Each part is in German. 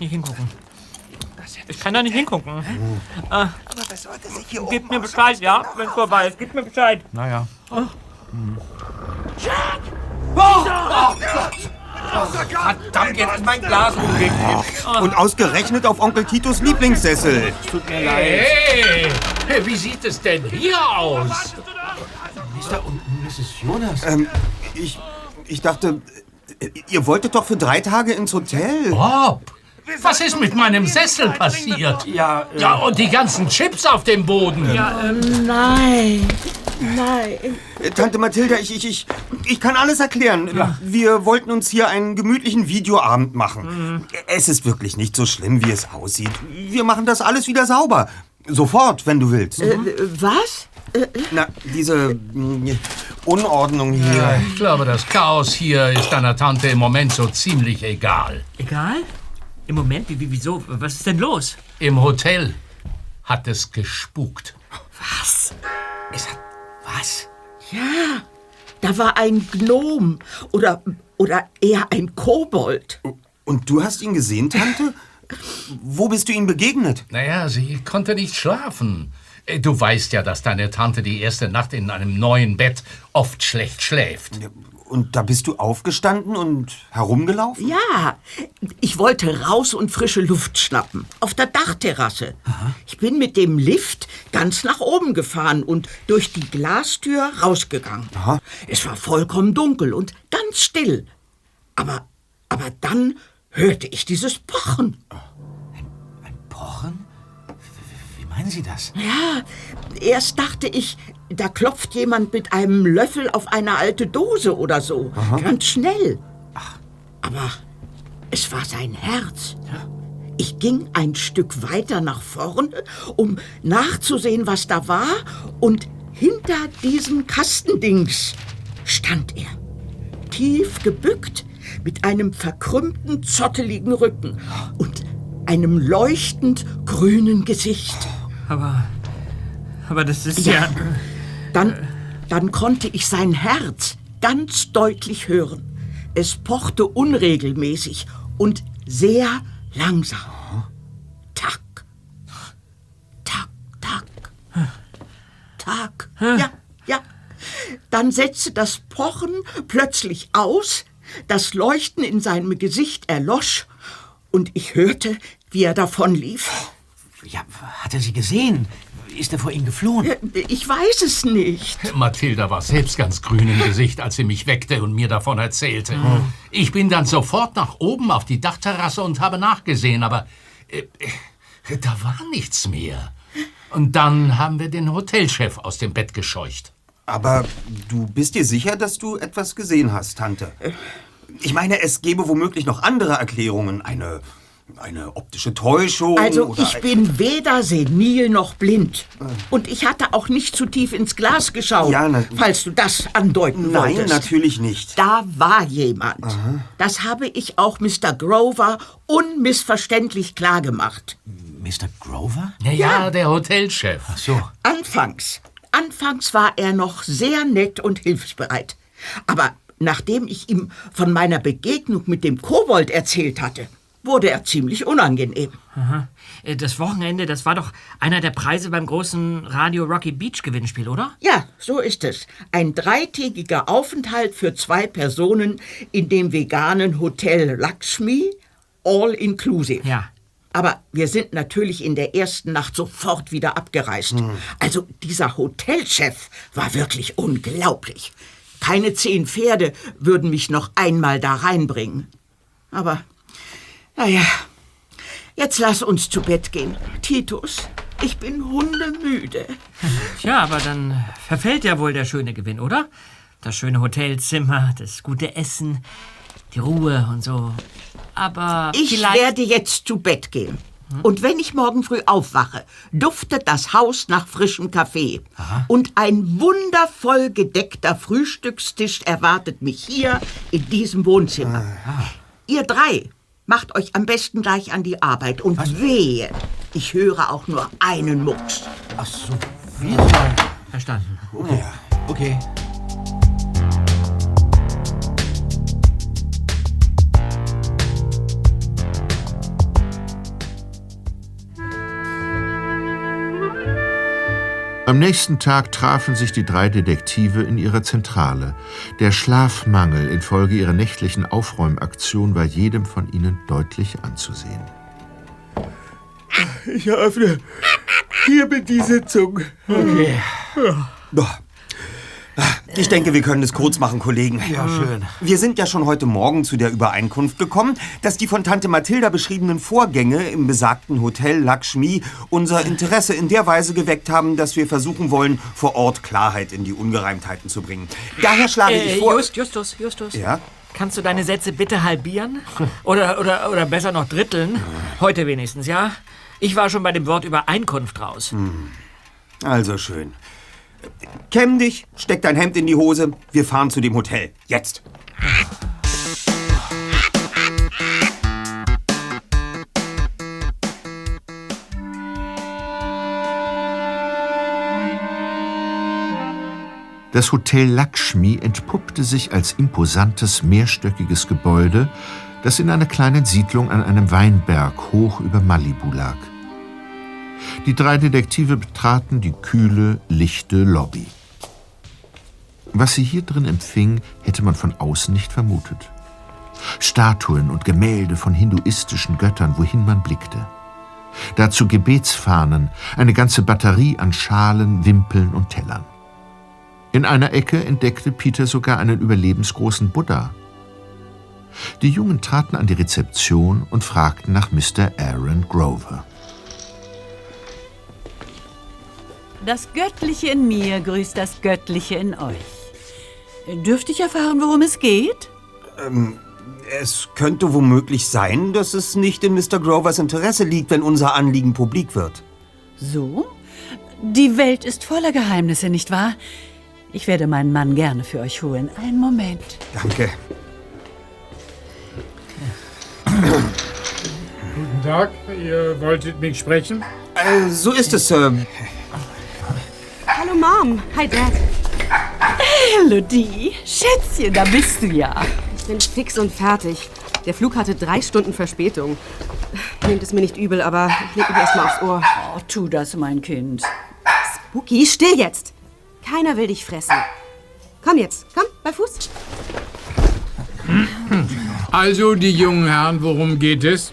ich kann da echt nicht hingucken. Ich kann da nicht hingucken. Äh, Aber das sollte sich hier gib mir Bescheid, ja, wenn es vorbei ist. Gib mir Bescheid. Naja. Verdammt, jetzt ist mein Glas umgekippt. Und ausgerechnet auf Onkel Titos Lieblingssessel. Tut mir leid. Hey, wie sieht es denn hier aus? Mr. und Mrs. Jonas. Ähm, ich, ich dachte, ihr wolltet doch für drei Tage ins Hotel. Bob, was ist mit meinem Sessel passiert? Ja, äh, Ja, und die ganzen Chips auf dem Boden. Nein, nein. Äh, Tante Mathilda, ich, ich, ich, ich kann alles erklären. Wir wollten uns hier einen gemütlichen Videoabend machen. Es ist wirklich nicht so schlimm, wie es aussieht. Wir machen das alles wieder sauber. Sofort, wenn du willst. Äh, was? Na, diese mm, Unordnung hier. Ich glaube, das Chaos hier ist deiner Tante im Moment so ziemlich egal. Egal? Im Moment? Wie, wie, wieso? Was ist denn los? Im Hotel hat es gespukt. Was? Es hat. Was? Ja, da war ein Gnom oder, oder eher ein Kobold. Und du hast ihn gesehen, Tante? Wo bist du ihm begegnet? Naja, sie konnte nicht schlafen. Äh, Du weißt ja, dass deine Tante die erste Nacht in einem neuen Bett oft schlecht schläft. Und da bist du aufgestanden und herumgelaufen? Ja, ich wollte raus und frische Luft schnappen. Auf der Dachterrasse. Ich bin mit dem Lift ganz nach oben gefahren und durch die Glastür rausgegangen. Aha. Es war vollkommen dunkel und ganz still. Aber, aber dann hörte ich dieses Pochen. Ein Pochen? Wie, wie meinen Sie das? Ja, erst dachte ich, da klopft jemand mit einem Löffel auf eine alte Dose oder so. Ganz schnell. Aber es war sein Herz. Ich ging ein Stück weiter nach vorne, um nachzusehen, was da war, und hinter diesem Kastendings stand er. Tief gebückt, mit einem verkrümmten, zotteligen Rücken und einem leuchtend grünen Gesicht. Aber. Aber das ist ja. Ja. Dann, dann konnte ich sein Herz ganz deutlich hören. Es pochte unregelmäßig und sehr langsam. Tack, tack, tack, tack. Ja, ja. Dann setzte das Pochen plötzlich aus, das Leuchten in seinem Gesicht erlosch und ich hörte, wie er davonlief. Ja, hat er Sie gesehen? Ist er vor Ihnen geflohen? Ich weiß es nicht. Mathilda war selbst ganz grün im Gesicht, als sie mich weckte und mir davon erzählte. Ich bin dann sofort nach oben auf die Dachterrasse und habe nachgesehen, aber äh, äh, da war nichts mehr. Und dann haben wir den Hotelchef aus dem Bett gescheucht. Aber du bist dir sicher, dass du etwas gesehen hast, Tante? Ich meine, es gäbe womöglich noch andere Erklärungen. Eine, eine optische Täuschung Also oder ich bin weder senil noch blind. Und ich hatte auch nicht zu tief ins Glas geschaut, Ja, na- falls du das andeuten Nein, wolltest. natürlich nicht. Da war jemand. Das habe ich auch Mr. Grover unmissverständlich klargemacht. Mr. Grover? Ja, ja, der Hotelchef. Ach so. Anfangs. Anfangs war er noch sehr nett und hilfsbereit. Aber nachdem ich ihm von meiner Begegnung mit dem Kobold erzählt hatte, wurde er ziemlich unangenehm. Aha. Äh, Das Wochenende, das war doch einer der Preise beim großen Radio Rocky Beach Gewinnspiel, oder? Ja, so ist es. Ein dreitägiger Aufenthalt für zwei Personen in dem veganen Hotel Lakshmi, all inclusive. Ja. Aber wir sind natürlich in der ersten Nacht sofort wieder abgereist. Also dieser Hotelchef war wirklich unglaublich. Keine zehn Pferde würden mich noch einmal da reinbringen. Aber, naja, jetzt lass uns zu Bett gehen. Titus, ich bin hundemüde. Tja, aber dann verfällt ja wohl der schöne Gewinn, oder? Das schöne Hotelzimmer, das gute Essen, die Ruhe und so. Aber Ich werde jetzt zu Bett gehen. Und wenn ich morgen früh aufwache, duftet das Haus nach frischem Kaffee. Und ein wundervoll gedeckter Frühstückstisch erwartet mich hier in diesem Wohnzimmer. Ihr drei macht euch am besten gleich an die Arbeit. Und wehe, ich höre auch nur einen Mucks. Ach so, wir zwei. Verstanden. Okay. Am nächsten Tag trafen sich die drei Detektive in ihrer Zentrale. Der Schlafmangel infolge ihrer nächtlichen Aufräumaktion war jedem von ihnen deutlich anzusehen. Ich eröffne hiermit die Sitzung. Okay. Boah. Ich denke, wir können es kurz machen, Kollegen. Ja, schön. Wir sind ja schon heute Morgen zu der Übereinkunft gekommen, dass die von Tante Mathilda beschriebenen Vorgänge im besagten Hotel Lakshmi unser Interesse in der Weise geweckt haben, dass wir versuchen wollen, vor Ort Klarheit in die Ungereimtheiten zu bringen. Daher schlage Äh, ich vor... Just, Justus, Justus. Ja? Kannst du deine Sätze bitte halbieren? Oder, oder, oder besser noch dritteln? Heute wenigstens, ja? Ich war schon bei dem Wort Übereinkunft raus. Also schön. Kämm dich, steck dein Hemd in die Hose. Wir fahren zu dem Hotel. Jetzt. Das Hotel Lakshmi entpuppte sich als imposantes mehrstöckiges Gebäude, das in einer kleinen Siedlung an einem Weinberg hoch über Malibu lag. Die drei Detektive betraten die kühle, lichte Lobby. Was sie hier drin empfing, hätte man von außen nicht vermutet. Statuen und Gemälde von hinduistischen Göttern, wohin man blickte. Dazu Gebetsfahnen, eine ganze Batterie an Schalen, Wimpeln und Tellern. In einer Ecke entdeckte Peter sogar einen überlebensgroßen Buddha. Die Jungen traten an die Rezeption und fragten nach Mr. Aaron Grover. Das Göttliche in mir grüßt das Göttliche in euch. Dürfte ich erfahren, worum es geht? Es könnte womöglich sein, dass es nicht in Mr. Grovers Interesse liegt, wenn unser Anliegen publik wird. So? Die Welt ist voller Geheimnisse, nicht wahr? Ich werde meinen Mann gerne für euch holen. Einen Moment. Danke. Guten Tag, ihr wolltet mich sprechen? Äh, so ist es, Sir. Hallo Mom. Hi Dad. Elodie, Schätzchen, da bist du ja. Ich bin fix und fertig. Der Flug hatte drei Stunden Verspätung. Nehmt es mir nicht übel, aber ich leg mich erstmal aufs Ohr. Oh, tu das, mein Kind. Spooky, still jetzt! Keiner will dich fressen. Komm jetzt, komm, bei Fuß. Also, die jungen Herren, worum geht es?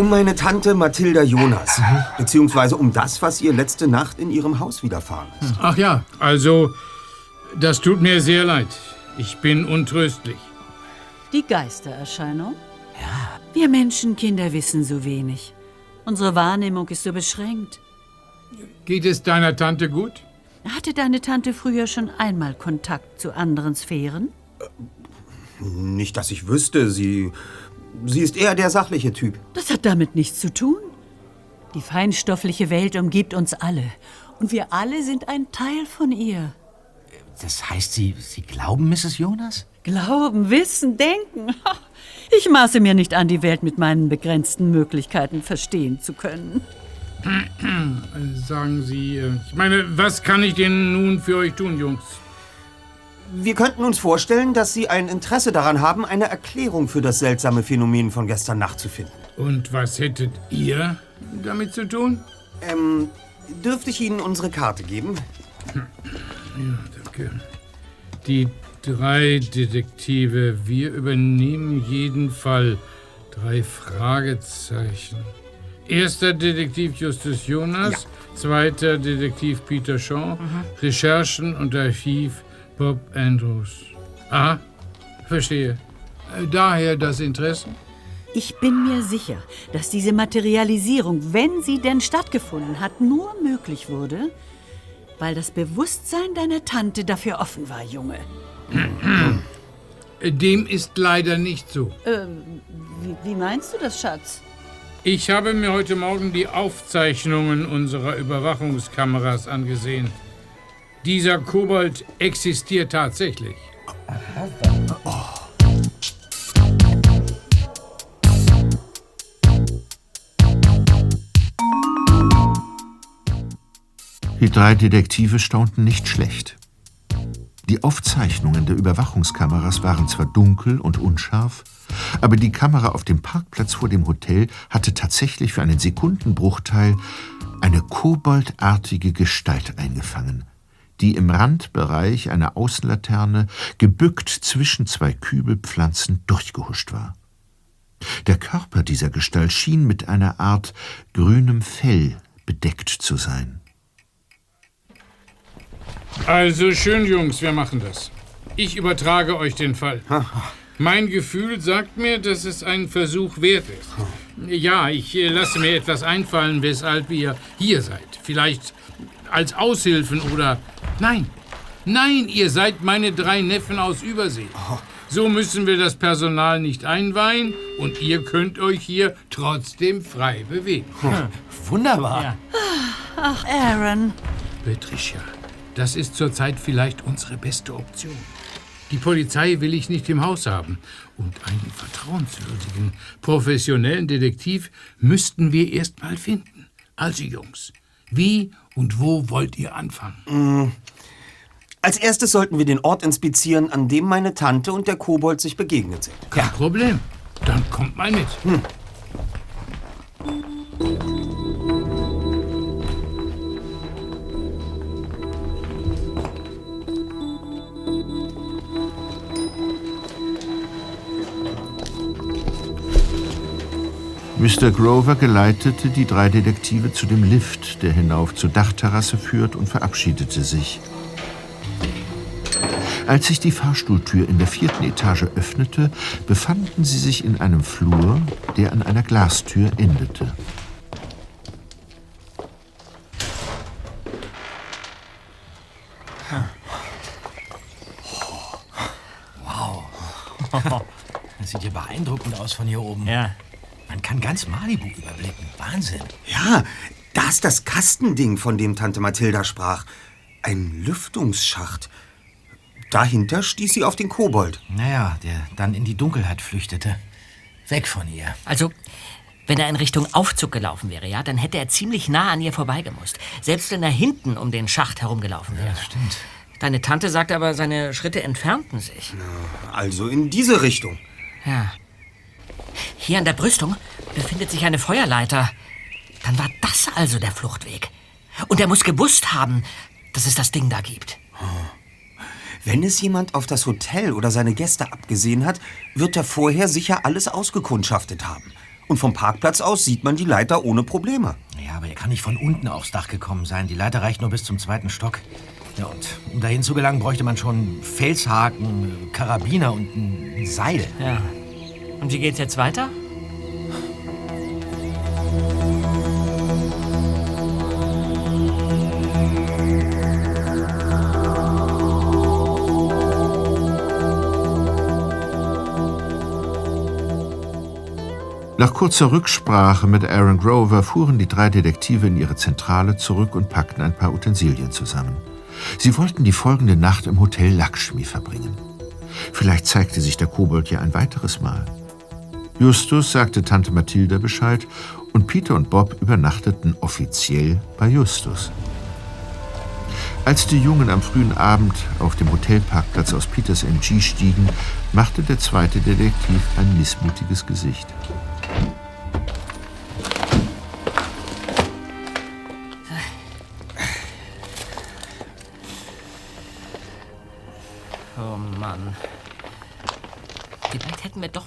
Um meine Tante Mathilda Jonas. Beziehungsweise um das, was ihr letzte Nacht in ihrem Haus widerfahren ist. Ach ja, also, das tut mir sehr leid. Ich bin untröstlich. Die Geistererscheinung? Ja. Wir Menschenkinder wissen so wenig. Unsere Wahrnehmung ist so beschränkt. Geht es deiner Tante gut? Hatte deine Tante früher schon einmal Kontakt zu anderen Sphären? Nicht, dass ich wüsste. Sie. Sie ist eher der sachliche Typ. Das hat damit nichts zu tun. Die feinstoffliche Welt umgibt uns alle. Und wir alle sind ein Teil von ihr. Das heißt, Sie, Sie glauben, Mrs. Jonas? Glauben, wissen, denken. Ich maße mir nicht an, die Welt mit meinen begrenzten Möglichkeiten verstehen zu können. Sagen Sie, äh, ich meine, was kann ich denn nun für euch tun, Jungs? Wir könnten uns vorstellen, dass Sie ein Interesse daran haben, eine Erklärung für das seltsame Phänomen von gestern Nacht zu finden. Und was hättet ihr damit zu tun? Ähm, dürfte ich Ihnen unsere Karte geben? Danke. Die drei Detektive, wir übernehmen jeden Fall. Drei Fragezeichen. Erster Detektiv Justus Jonas, zweiter Detektiv Peter Shaw, Recherchen und Archiv Bob Andrews. Aha, verstehe. Äh, Daher das Interesse? Ich bin mir sicher, dass diese Materialisierung, wenn sie denn stattgefunden hat, nur möglich wurde, weil das Bewusstsein deiner Tante dafür offen war, Junge. Äh, Dem ist leider nicht so. Wie, wie meinst du das, Schatz? Ich habe mir heute Morgen die Aufzeichnungen unserer Überwachungskameras angesehen. Dieser Kobold existiert tatsächlich. Die drei Detektive staunten nicht schlecht. Die Aufzeichnungen der Überwachungskameras waren zwar dunkel und unscharf, aber die Kamera auf dem Parkplatz vor dem Hotel hatte tatsächlich für einen Sekundenbruchteil eine koboldartige Gestalt eingefangen, die im Randbereich einer Außenlaterne gebückt zwischen zwei Kübelpflanzen durchgehuscht war. Der Körper dieser Gestalt schien mit einer Art grünem Fell bedeckt zu sein. Also schön, Jungs, wir machen das. Ich übertrage euch den Fall. Mein Gefühl sagt mir, dass es ein Versuch wert ist. Ja, ich äh, lasse mir etwas einfallen, weshalb ihr hier seid. Vielleicht als Aushilfen oder... Nein, nein, ihr seid meine drei Neffen aus Übersee. So müssen wir das Personal nicht einweihen und ihr könnt euch hier trotzdem frei bewegen. Wunderbar. Ach, Aaron. Patricia, das ist zurzeit vielleicht unsere beste Option. Die Polizei will ich nicht im Haus haben. Und einen vertrauenswürdigen, professionellen Detektiv müssten wir erst mal finden. Also Jungs, wie und wo wollt ihr anfangen? Als erstes sollten wir den Ort inspizieren, an dem meine Tante und der Kobold sich begegnet sind. Kein Problem. Dann kommt mal mit. Mr. Grover geleitete die drei Detektive zu dem Lift, der hinauf zur Dachterrasse führt, und verabschiedete sich. Als sich die Fahrstuhltür in der vierten Etage öffnete, befanden sie sich in einem Flur, der an einer Glastür endete. Das sieht ja beeindruckend aus von hier oben. Ja. Man kann ganz Malibu überblicken. Wahnsinn. Ja, da ist das Kastending, von dem Tante Mathilda sprach. Ein Lüftungsschacht. Dahinter stieß sie auf den Kobold. Naja, der dann in die Dunkelheit flüchtete. Weg von ihr. Also, wenn er in Richtung Aufzug gelaufen wäre, ja, dann hätte er ziemlich nah an ihr vorbeigemusst. Selbst wenn er hinten um den Schacht herumgelaufen wäre. Das stimmt. Deine Tante sagt aber, seine Schritte entfernten sich. Also in diese Richtung. Ja. Hier an der Brüstung befindet sich eine Feuerleiter. Dann war das also der Fluchtweg. Und er muss gewusst haben, dass es das Ding da gibt. Wenn es jemand auf das Hotel oder seine Gäste abgesehen hat, wird er vorher sicher alles ausgekundschaftet haben. Und vom Parkplatz aus sieht man die Leiter ohne Probleme. Ja, aber er kann nicht von unten aufs Dach gekommen sein. Die Leiter reicht nur bis zum zweiten Stock. Ja, und um dahin zu gelangen, bräuchte man schon Felshaken, Karabiner und ein Seil. Ja. Und wie geht's jetzt weiter? Nach kurzer Rücksprache mit Aaron Grover fuhren die drei Detektive in ihre Zentrale zurück und packten ein paar Utensilien zusammen. Sie wollten die folgende Nacht im Hotel Lakshmi verbringen. Vielleicht zeigte sich der Kobold ja ein weiteres Mal. Justus sagte Tante Mathilda Bescheid und Peter und Bob übernachteten offiziell bei Justus. Als die Jungen am frühen Abend auf dem Hotelparkplatz aus Peters MG stiegen, machte der zweite Detektiv ein missmutiges Gesicht.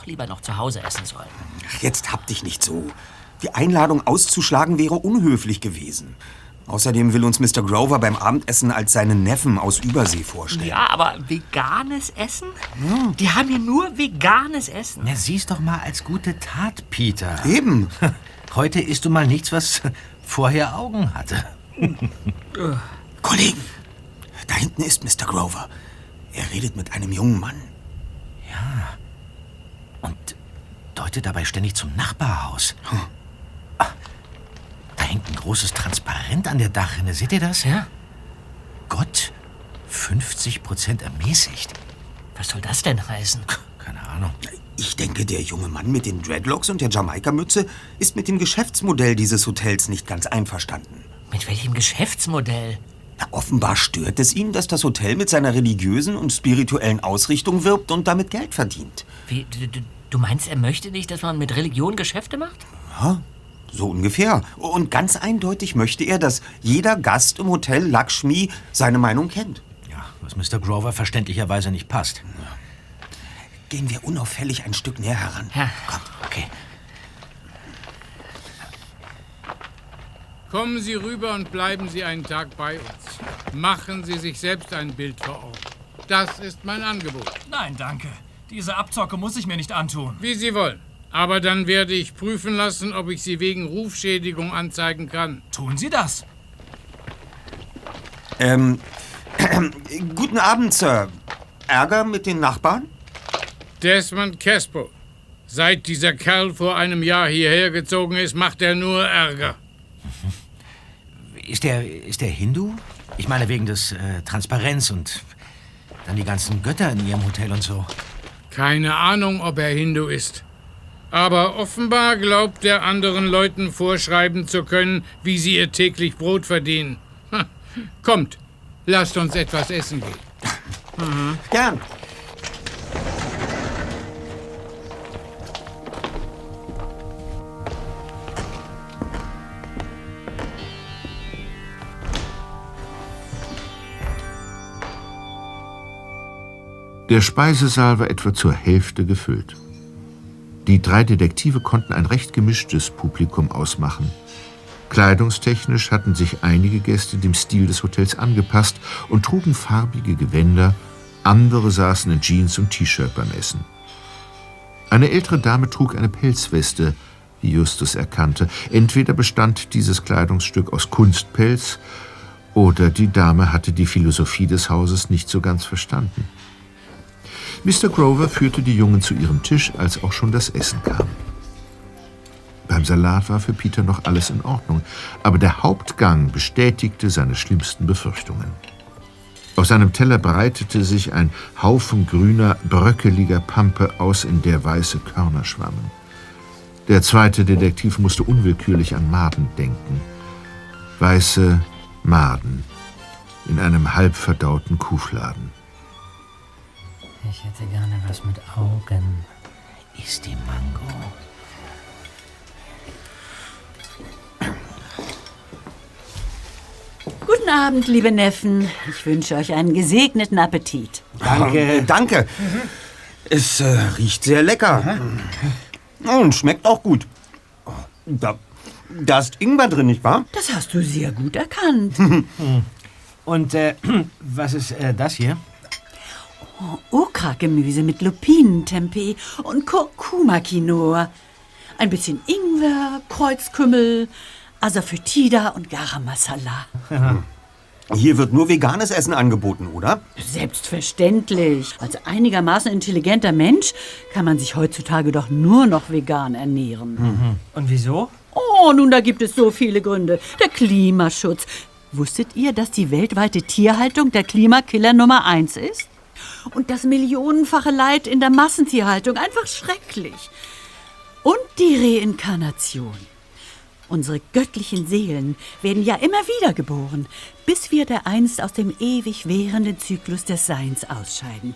Doch lieber noch zu Hause essen sollen. Ach, jetzt hab dich nicht so. Die Einladung auszuschlagen wäre unhöflich gewesen. Außerdem will uns Mr. Grover beim Abendessen als seinen Neffen aus Übersee vorstellen. Ja, aber veganes Essen? Die haben hier nur veganes Essen. Na, sieh's doch mal als gute Tat, Peter. Eben. Heute isst du mal nichts, was vorher Augen hatte. Kollegen, da hinten ist Mr. Grover. Er redet mit einem jungen Mann. Und deutet dabei ständig zum Nachbarhaus. Ah, Da hängt ein großes Transparent an der Dachrinne. Seht ihr das? Ja? Gott, 50 Prozent ermäßigt. Was soll das denn heißen? Keine Ahnung. Ich denke, der junge Mann mit den Dreadlocks und der Jamaika-Mütze ist mit dem Geschäftsmodell dieses Hotels nicht ganz einverstanden. Mit welchem Geschäftsmodell? Offenbar stört es ihn, dass das Hotel mit seiner religiösen und spirituellen Ausrichtung wirbt und damit Geld verdient. Wie, du, du- meinst, er möchte nicht, dass man mit Religion Geschäfte macht? Ja, so ungefähr. Und ganz eindeutig möchte er, dass jeder Gast im Hotel Lakshmi seine Meinung kennt. Ja, was Mr. Grover verständlicherweise nicht passt. Gehen wir unauffällig ein Stück näher heran. Ja. Kommt. Okay. Kommen Sie rüber und bleiben Sie einen Tag bei uns. Machen Sie sich selbst ein Bild vor Ort. Das ist mein Angebot. Nein, danke. Diese Abzocke muss ich mir nicht antun. Wie Sie wollen. Aber dann werde ich prüfen lassen, ob ich Sie wegen Rufschädigung anzeigen kann. Tun Sie das. Ähm, guten Abend, Sir. Ärger mit den Nachbarn? Desmond Caspo. Seit dieser Kerl vor einem Jahr hierher gezogen ist, macht er nur Ärger. Ist der, ist der Hindu? Ich meine wegen des äh, Transparenz und dann die ganzen Götter in Ihrem Hotel und so. Keine Ahnung, ob er Hindu ist. Aber offenbar glaubt er anderen Leuten vorschreiben zu können, wie sie ihr täglich Brot verdienen. Kommt, lasst uns etwas essen gehen. Gern. Der Speisesaal war etwa zur Hälfte gefüllt. Die drei Detektive konnten ein recht gemischtes Publikum ausmachen. Kleidungstechnisch hatten sich einige Gäste dem Stil des Hotels angepasst und trugen farbige Gewänder, andere saßen in Jeans und T-Shirt beim Essen. Eine ältere Dame trug eine Pelzweste, wie Justus erkannte. Entweder bestand dieses Kleidungsstück aus Kunstpelz oder die Dame hatte die Philosophie des Hauses nicht so ganz verstanden. Mr. Grover führte die Jungen zu ihrem Tisch, als auch schon das Essen kam. Beim Salat war für Peter noch alles in Ordnung, aber der Hauptgang bestätigte seine schlimmsten Befürchtungen. Auf seinem Teller breitete sich ein Haufen grüner, bröckeliger Pampe aus, in der weiße Körner schwammen. Der zweite Detektiv musste unwillkürlich an Maden denken. Weiße Maden in einem halb verdauten Kuhfladen. Ich hätte gerne was mit Augen. Ist die Mango. Guten Abend, liebe Neffen. Ich wünsche euch einen gesegneten Appetit. Danke. Danke. Es äh, riecht sehr lecker. Und schmeckt auch gut. Da, da ist Ingwer drin, nicht wahr? Das hast du sehr gut erkannt. Und äh, was ist äh, das hier? Okra-Gemüse mit Lupinentempeh und Kurkuma-Quinoa. Ein bisschen Ingwer, Kreuzkümmel, Asafoetida und Garam Masala. Hier wird nur veganes Essen angeboten, oder? Selbstverständlich. Als einigermaßen intelligenter Mensch kann man sich heutzutage doch nur noch vegan ernähren. Und wieso? Oh, nun, da gibt es so viele Gründe. Der Klimaschutz. Wusstet ihr, dass die weltweite Tierhaltung der Klimakiller Nummer eins ist? Und das millionenfache Leid in der Massentierhaltung einfach schrecklich. Und die Reinkarnation. Unsere göttlichen Seelen werden ja immer wieder geboren, bis wir dereinst aus dem ewig währenden Zyklus des Seins ausscheiden.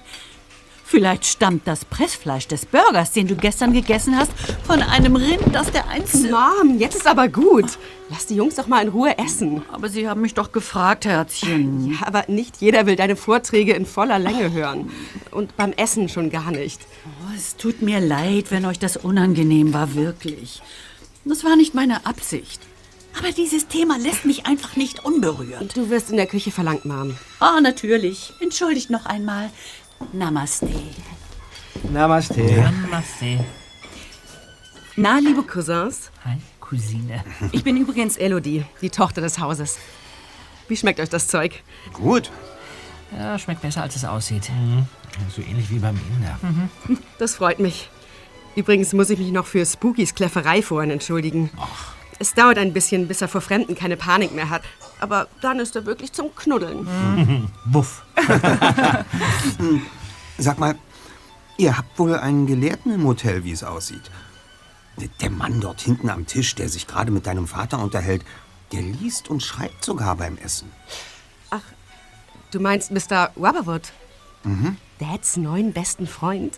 Vielleicht stammt das Pressfleisch des Burgers, den du gestern gegessen hast, von einem Rind, das der einst... Mom, jetzt ist aber gut. Lass die Jungs doch mal in Ruhe essen. Aber sie haben mich doch gefragt, Herzchen. Ja, aber nicht jeder will deine Vorträge in voller Länge hören. Und beim Essen schon gar nicht. Oh, es tut mir leid, wenn euch das unangenehm war, wirklich. Das war nicht meine Absicht. Aber dieses Thema lässt mich einfach nicht unberührt. Du wirst in der Küche verlangt, Mom. Ah, natürlich. Entschuldigt noch einmal. Namaste. Namaste. Namaste. Na, liebe Cousins, Hi, Cousine. ich bin übrigens Elodie, die Tochter des Hauses. Wie schmeckt euch das Zeug? Gut. Ja, schmeckt besser, als es aussieht. So ähnlich wie beim Inder. Das freut mich. Übrigens muss ich mich noch für Spookys Kläfferei vorhin entschuldigen. Es dauert ein bisschen, bis er vor Fremden keine Panik mehr hat. Aber dann ist er wirklich zum Knuddeln. Wuff. Sag mal, ihr habt wohl einen Gelehrten im Hotel, wie es aussieht. Der- Der Mann dort hinten am Tisch, der sich gerade mit deinem Vater unterhält, der liest und schreibt sogar beim Essen. Ach, Du meinst Mr. Rubberwood? Mhm. Dads neuen besten Freund?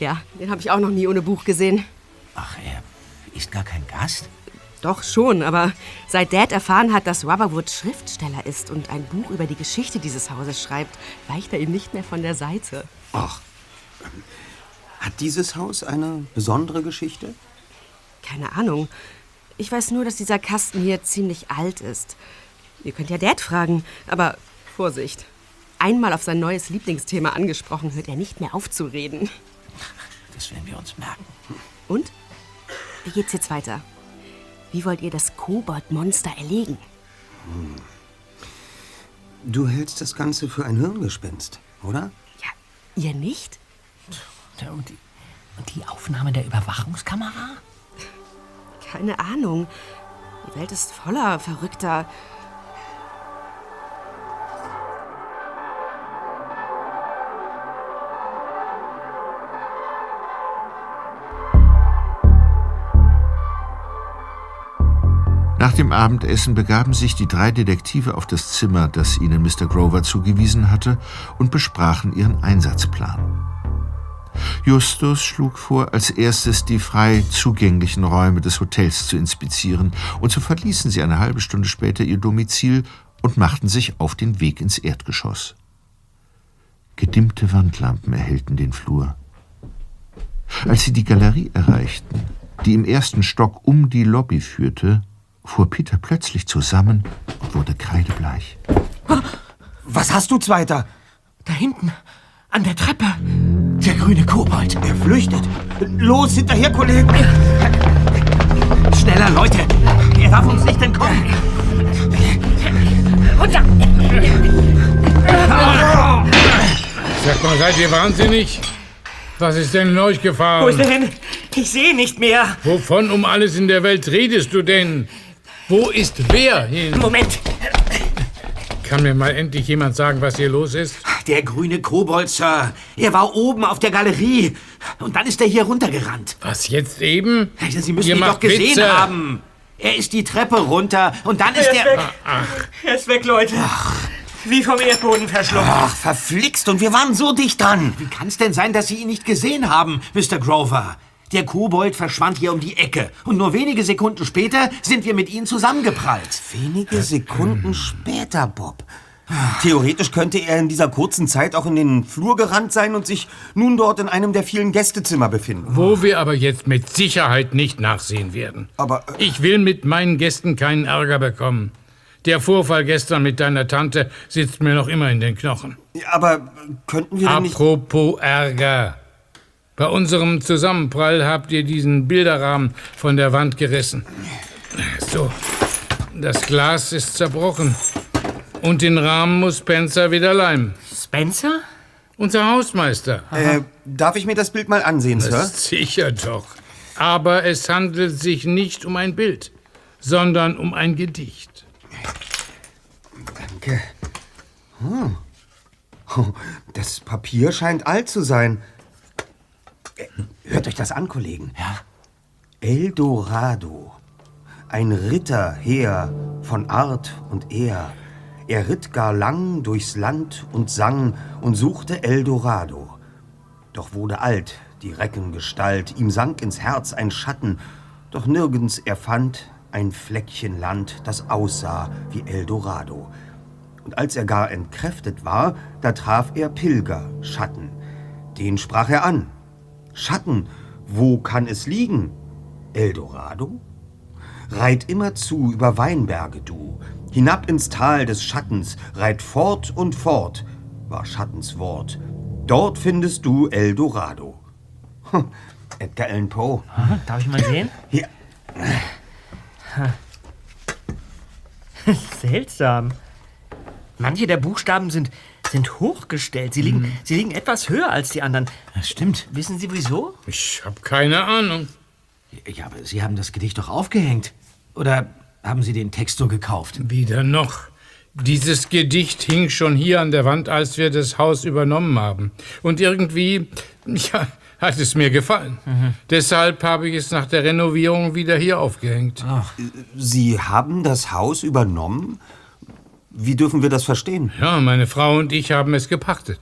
Ja, den habe ich auch noch nie ohne Buch gesehen. Ach, er ist gar kein Gast? Doch schon, aber seit Dad erfahren hat, dass Rubberwood Schriftsteller ist und ein Buch über die Geschichte dieses Hauses schreibt, weicht er ihm nicht mehr von der Seite. Ach, ähm, hat dieses Haus eine besondere Geschichte? Keine Ahnung. Ich weiß nur, dass dieser Kasten hier ziemlich alt ist. Ihr könnt ja Dad fragen, aber Vorsicht. Einmal auf sein neues Lieblingsthema angesprochen, hört er nicht mehr auf zu reden. Das werden wir uns merken. Und? Wie geht's jetzt weiter? Wie wollt ihr das Kobold-Monster erlegen? Hm. Du hältst das Ganze für ein Hirngespinst, oder? Ihr nicht? Ja, Und die, und die Aufnahme der Überwachungskamera? Keine Ahnung. Die Welt ist voller verrückter. Nach dem Abendessen begaben sich die drei Detektive auf das Zimmer, das ihnen Mr. Grover zugewiesen hatte, und besprachen ihren Einsatzplan. Justus schlug vor, als erstes die frei zugänglichen Räume des Hotels zu inspizieren, und so verließen sie eine halbe Stunde später ihr Domizil und machten sich auf den Weg ins Erdgeschoss. Gedimmte Wandlampen erhellten den Flur. Als sie die Galerie erreichten, die im ersten Stock um die Lobby führte, fuhr Peter plötzlich zusammen und wurde kreidebleich. Was hast du, Zweiter? Da hinten, an der Treppe. Der grüne Kobold. Er flüchtet. Los, hinterher, Kollegen! Schneller, Leute! Er darf uns nicht entkommen! Runter! Sag mal, seid ihr wahnsinnig? Was ist denn in euch gefahren? Wo ist er hin? Ich sehe nicht mehr. Wovon um alles in der Welt redest du denn? Wo ist wer hin? Moment. Kann mir mal endlich jemand sagen, was hier los ist? Der grüne Kobold, Sir. Er war oben auf der Galerie. Und dann ist er hier runtergerannt. Was, jetzt eben? Sie müssen Ihr ihn doch gesehen Witze. haben. Er ist die Treppe runter und dann ist Er ist er... weg. Er ist weg, Leute. Wie vom Erdboden verschluckt. Ach, verflixt. Und wir waren so dicht dran. Wie kann es denn sein, dass Sie ihn nicht gesehen haben, Mr. Grover? Der Kobold verschwand hier um die Ecke. Und nur wenige Sekunden später sind wir mit Ihnen zusammengeprallt. Wenige Sekunden später, Bob. Theoretisch könnte er in dieser kurzen Zeit auch in den Flur gerannt sein und sich nun dort in einem der vielen Gästezimmer befinden. Wo wir aber jetzt mit Sicherheit nicht nachsehen werden. Aber Ich will mit meinen Gästen keinen Ärger bekommen. Der Vorfall gestern mit deiner Tante sitzt mir noch immer in den Knochen. Aber könnten wir denn nicht... Apropos Ärger. Bei unserem Zusammenprall habt ihr diesen Bilderrahmen von der Wand gerissen. So, das Glas ist zerbrochen. Und den Rahmen muss Spencer wieder leimen. Spencer? Unser Hausmeister. Äh, darf ich mir das Bild mal ansehen, Sir? Das sicher doch. Aber es handelt sich nicht um ein Bild, sondern um ein Gedicht. Danke. Hm. Oh, Das Papier scheint alt zu sein. Hört euch das an, Kollegen. Ja. Eldorado. Ein Ritterheer von Art und Ehr. Er ritt gar lang durchs Land und sang und suchte Eldorado. Doch wurde alt die Reckengestalt, ihm sank ins Herz ein Schatten, doch nirgends er fand ein Fleckchen Land, das aussah wie Eldorado. Und als er gar entkräftet war, da traf er Pilger, Schatten. Den sprach er an. Schatten, wo kann es liegen? Eldorado? Reit immer zu über Weinberge du, hinab ins Tal des Schattens, reit fort und fort, war Schattens Wort. Dort findest du Eldorado. Hm, Edgar Allan Poe. Darf ich mal sehen? Hier. Seltsam. Manche der Buchstaben sind, sind hochgestellt. Sie liegen, sie liegen etwas höher als die anderen. Das stimmt. Wissen Sie wieso? Ich habe keine Ahnung. Ja, aber Sie haben das Gedicht doch aufgehängt. Oder haben Sie den Text so gekauft? Wieder noch. Dieses Gedicht hing schon hier an der Wand, als wir das Haus übernommen haben. Und irgendwie, ja, hat es mir gefallen. Deshalb habe ich es nach der Renovierung wieder hier aufgehängt. Sie haben das Haus übernommen? Wie dürfen wir das verstehen? Ja, meine Frau und ich haben es gepachtet.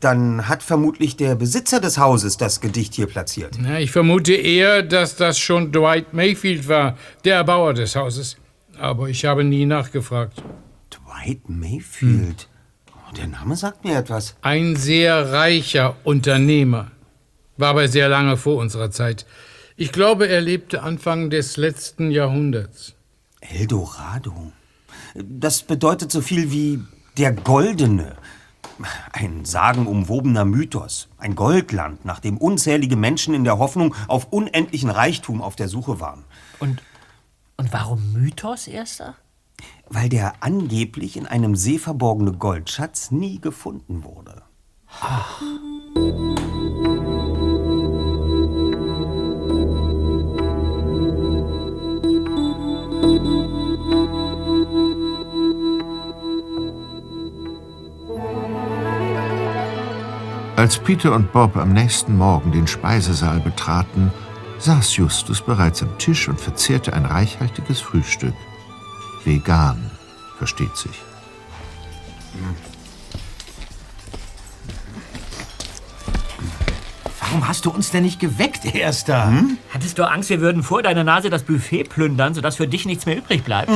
Dann hat vermutlich der Besitzer des Hauses das Gedicht hier platziert. Ja, ich vermute eher, dass das schon Dwight Mayfield war, der Erbauer des Hauses. Aber ich habe nie nachgefragt. Dwight Mayfield. Oh, der Name sagt mir etwas. Ein sehr reicher Unternehmer. War aber sehr lange vor unserer Zeit. Ich glaube, er lebte Anfang des letzten Jahrhunderts. Eldorado. Das bedeutet so viel wie der Goldene. Ein sagenumwobener Mythos. Ein Goldland, nach dem unzählige Menschen in der Hoffnung auf unendlichen Reichtum auf der Suche waren. Und, und warum Mythos, Erster? Weil der angeblich in einem See verborgene Goldschatz nie gefunden wurde. Als Peter und Bob am nächsten Morgen den Speisesaal betraten, saß Justus bereits am Tisch und verzehrte ein reichhaltiges Frühstück. Vegan, versteht sich. Warum hast du uns denn nicht geweckt, Erster? Hattest du Angst, wir würden vor deiner Nase das Buffet plündern, sodass für dich nichts mehr übrig bleibt?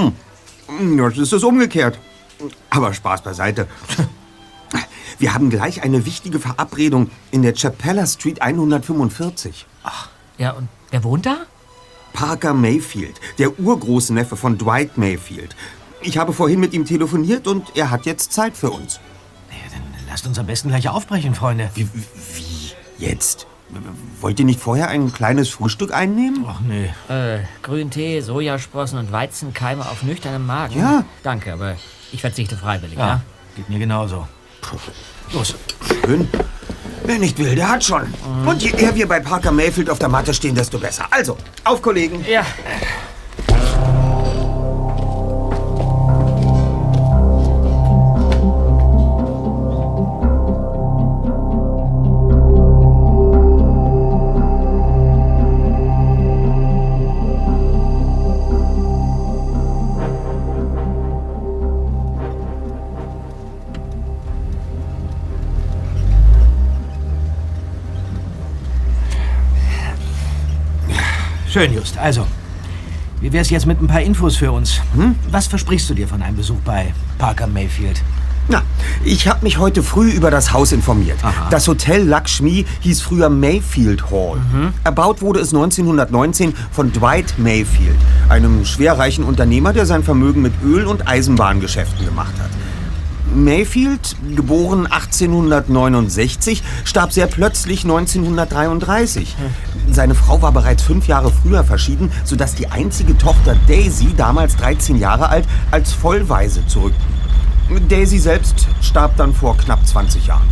Jetzt ist es umgekehrt. Aber Spaß beiseite. Wir haben gleich eine wichtige Verabredung in der Chapella Street 145. Ja, und wer wohnt da? Parker Mayfield, der Urgroßneffe von Dwight Mayfield. Ich habe vorhin mit ihm telefoniert und er hat jetzt Zeit für uns. Lasst uns am besten gleich aufbrechen, Freunde. Wie, wie jetzt? Wollt ihr nicht vorher ein kleines Frühstück einnehmen? Ach nee. Äh, Grüntee, Sojasprossen und Weizenkeime auf nüchternem Magen. Ja. Danke, aber ich verzichte freiwillig, ja? Ja, geht mir genauso. Los. Schön. Wer nicht will, der hat schon. Und je eher wir bei Parker Mayfield auf der Matte stehen, desto besser. Also, auf, Kollegen. Ja. Schön, Just. Also, wie wär's jetzt mit ein paar Infos für uns? Hm? Was versprichst du dir von einem Besuch bei Parker Mayfield? Na, ich habe mich heute früh über das Haus informiert. Aha. Das Hotel Lakshmi hieß früher Mayfield Hall. Erbaut wurde es 1919 von Dwight Mayfield, einem schwerreichen Unternehmer, der sein Vermögen mit Öl- und Eisenbahngeschäften gemacht hat. Mayfield, geboren 1869, starb sehr plötzlich 1933. Seine Frau war bereits fünf Jahre früher verschieden, sodass die einzige Tochter Daisy, damals 13 Jahre alt, als Vollwaise zurückblieb. Daisy selbst starb dann vor knapp 20 Jahren.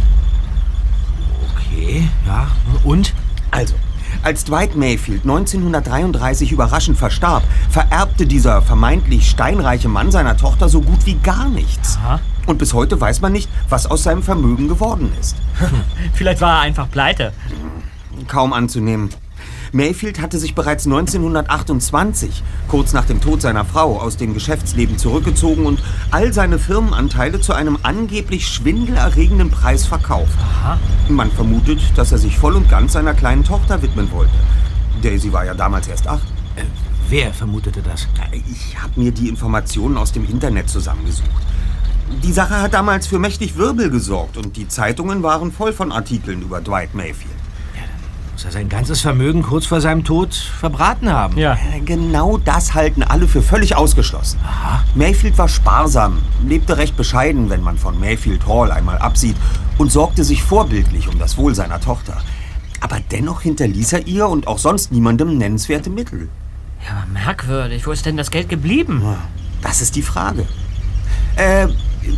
Okay, ja. Und? Also, als Dwight Mayfield 1933 überraschend verstarb, vererbte dieser vermeintlich steinreiche Mann seiner Tochter so gut wie gar nichts. Aha. Und bis heute weiß man nicht, was aus seinem Vermögen geworden ist. Vielleicht war er einfach pleite. Kaum anzunehmen. Mayfield hatte sich bereits 1928, kurz nach dem Tod seiner Frau, aus dem Geschäftsleben zurückgezogen und all seine Firmenanteile zu einem angeblich schwindelerregenden Preis verkauft. Man vermutet, dass er sich voll und ganz seiner kleinen Tochter widmen wollte. Daisy war ja damals erst acht. Wer vermutete das? Ich habe mir die Informationen aus dem Internet zusammengesucht. Die Sache hat damals für mächtig Wirbel gesorgt und die Zeitungen waren voll von Artikeln über Dwight Mayfield. Muss er sein ganzes Vermögen kurz vor seinem Tod verbraten haben? Ja. Äh, Genau das halten alle für völlig ausgeschlossen. Mayfield war sparsam, lebte recht bescheiden, wenn man von Mayfield Hall einmal absieht, und sorgte sich vorbildlich um das Wohl seiner Tochter. Aber dennoch hinterließ er ihr und auch sonst niemandem nennenswerte Mittel. Ja, aber merkwürdig. Wo ist denn das Geld geblieben? Das ist die Frage. Äh,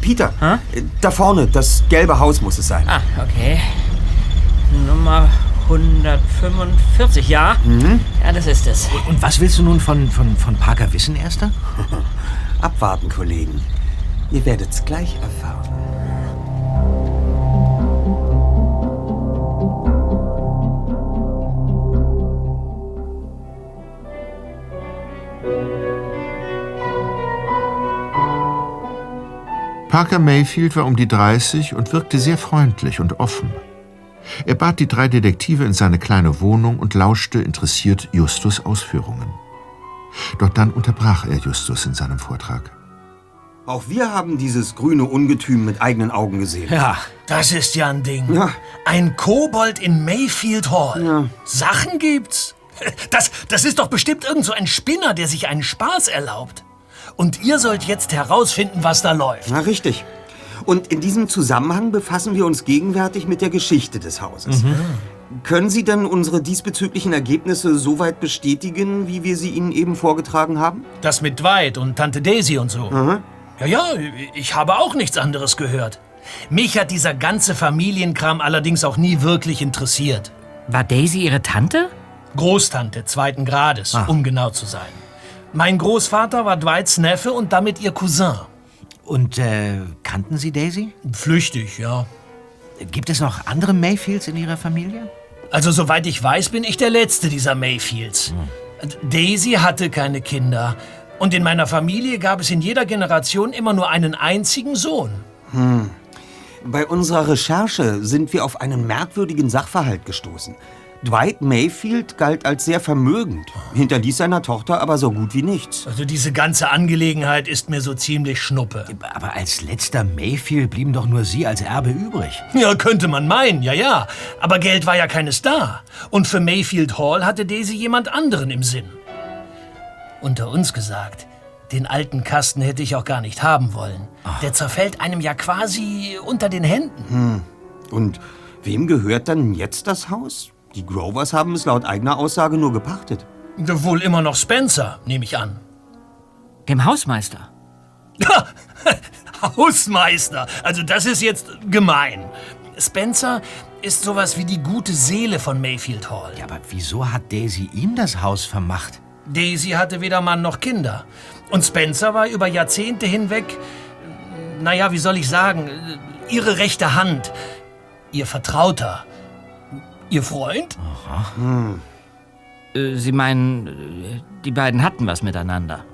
Peter, äh, da vorne, das gelbe Haus muss es sein. Ah, okay. Nummer 145, ja? Ja, das ist es. Und was willst du nun von, von, von Parker wissen, Erster? Abwarten, Kollegen. Ihr werdet's gleich erfahren. Parker Mayfield war um die 30 und wirkte sehr freundlich und offen. Er bat die drei Detektive in seine kleine Wohnung und lauschte interessiert Justus Ausführungen. Doch dann unterbrach er Justus in seinem Vortrag. Auch wir haben dieses grüne Ungetüm mit eigenen Augen gesehen. Ja, das ist ja ein Ding. Ja. Ein Kobold in Mayfield Hall. Ja. Sachen gibt's. Das, das ist doch bestimmt irgend so ein Spinner, der sich einen Spaß erlaubt. Und ihr sollt jetzt herausfinden, was da läuft. Na, richtig. Und in diesem Zusammenhang befassen wir uns gegenwärtig mit der Geschichte des Hauses. Können Sie denn unsere diesbezüglichen Ergebnisse soweit bestätigen, wie wir sie Ihnen eben vorgetragen haben? Das mit Dwight und Tante Daisy und so. Ja, ja, ich habe auch nichts anderes gehört. Mich hat dieser ganze Familienkram allerdings auch nie wirklich interessiert. War Daisy ihre Tante? Großtante zweiten Grades, um genau zu sein. Mein Großvater war Dwights Neffe und damit ihr Cousin. Und äh, kannten Sie Daisy? Flüchtig, ja. Gibt es noch andere Mayfields in Ihrer Familie? Also soweit ich weiß, bin ich der letzte dieser Mayfields. Daisy hatte keine Kinder. Und in meiner Familie gab es in jeder Generation immer nur einen einzigen Sohn. Bei unserer Recherche sind wir auf einen merkwürdigen Sachverhalt gestoßen. Dwight Mayfield galt als sehr vermögend, hinterließ seiner Tochter aber so gut wie nichts. Also diese ganze Angelegenheit ist mir so ziemlich schnuppe. Aber als letzter Mayfield blieben doch nur Sie als Erbe übrig. Ja, könnte man meinen, ja, ja. Aber Geld war ja keines da. Und für Mayfield Hall hatte Daisy jemand anderen im Sinn. Unter uns gesagt, den alten Kasten hätte ich auch gar nicht haben wollen. Der zerfällt einem ja quasi unter den Händen. Und wem gehört dann jetzt das Haus? Die Grovers haben es laut eigener Aussage nur gepachtet. Wohl immer noch Spencer, nehme ich an. Dem Hausmeister. Hausmeister. Also das ist jetzt gemein. Spencer ist sowas wie die gute Seele von Mayfield Hall. Ja, aber wieso hat Daisy ihm das Haus vermacht? Daisy hatte weder Mann noch Kinder. Und Spencer war über Jahrzehnte hinweg, naja, wie soll ich sagen, ihre rechte Hand, ihr Vertrauter, ihr Freund. Äh, Sie meinen, äh, die beiden hatten was miteinander.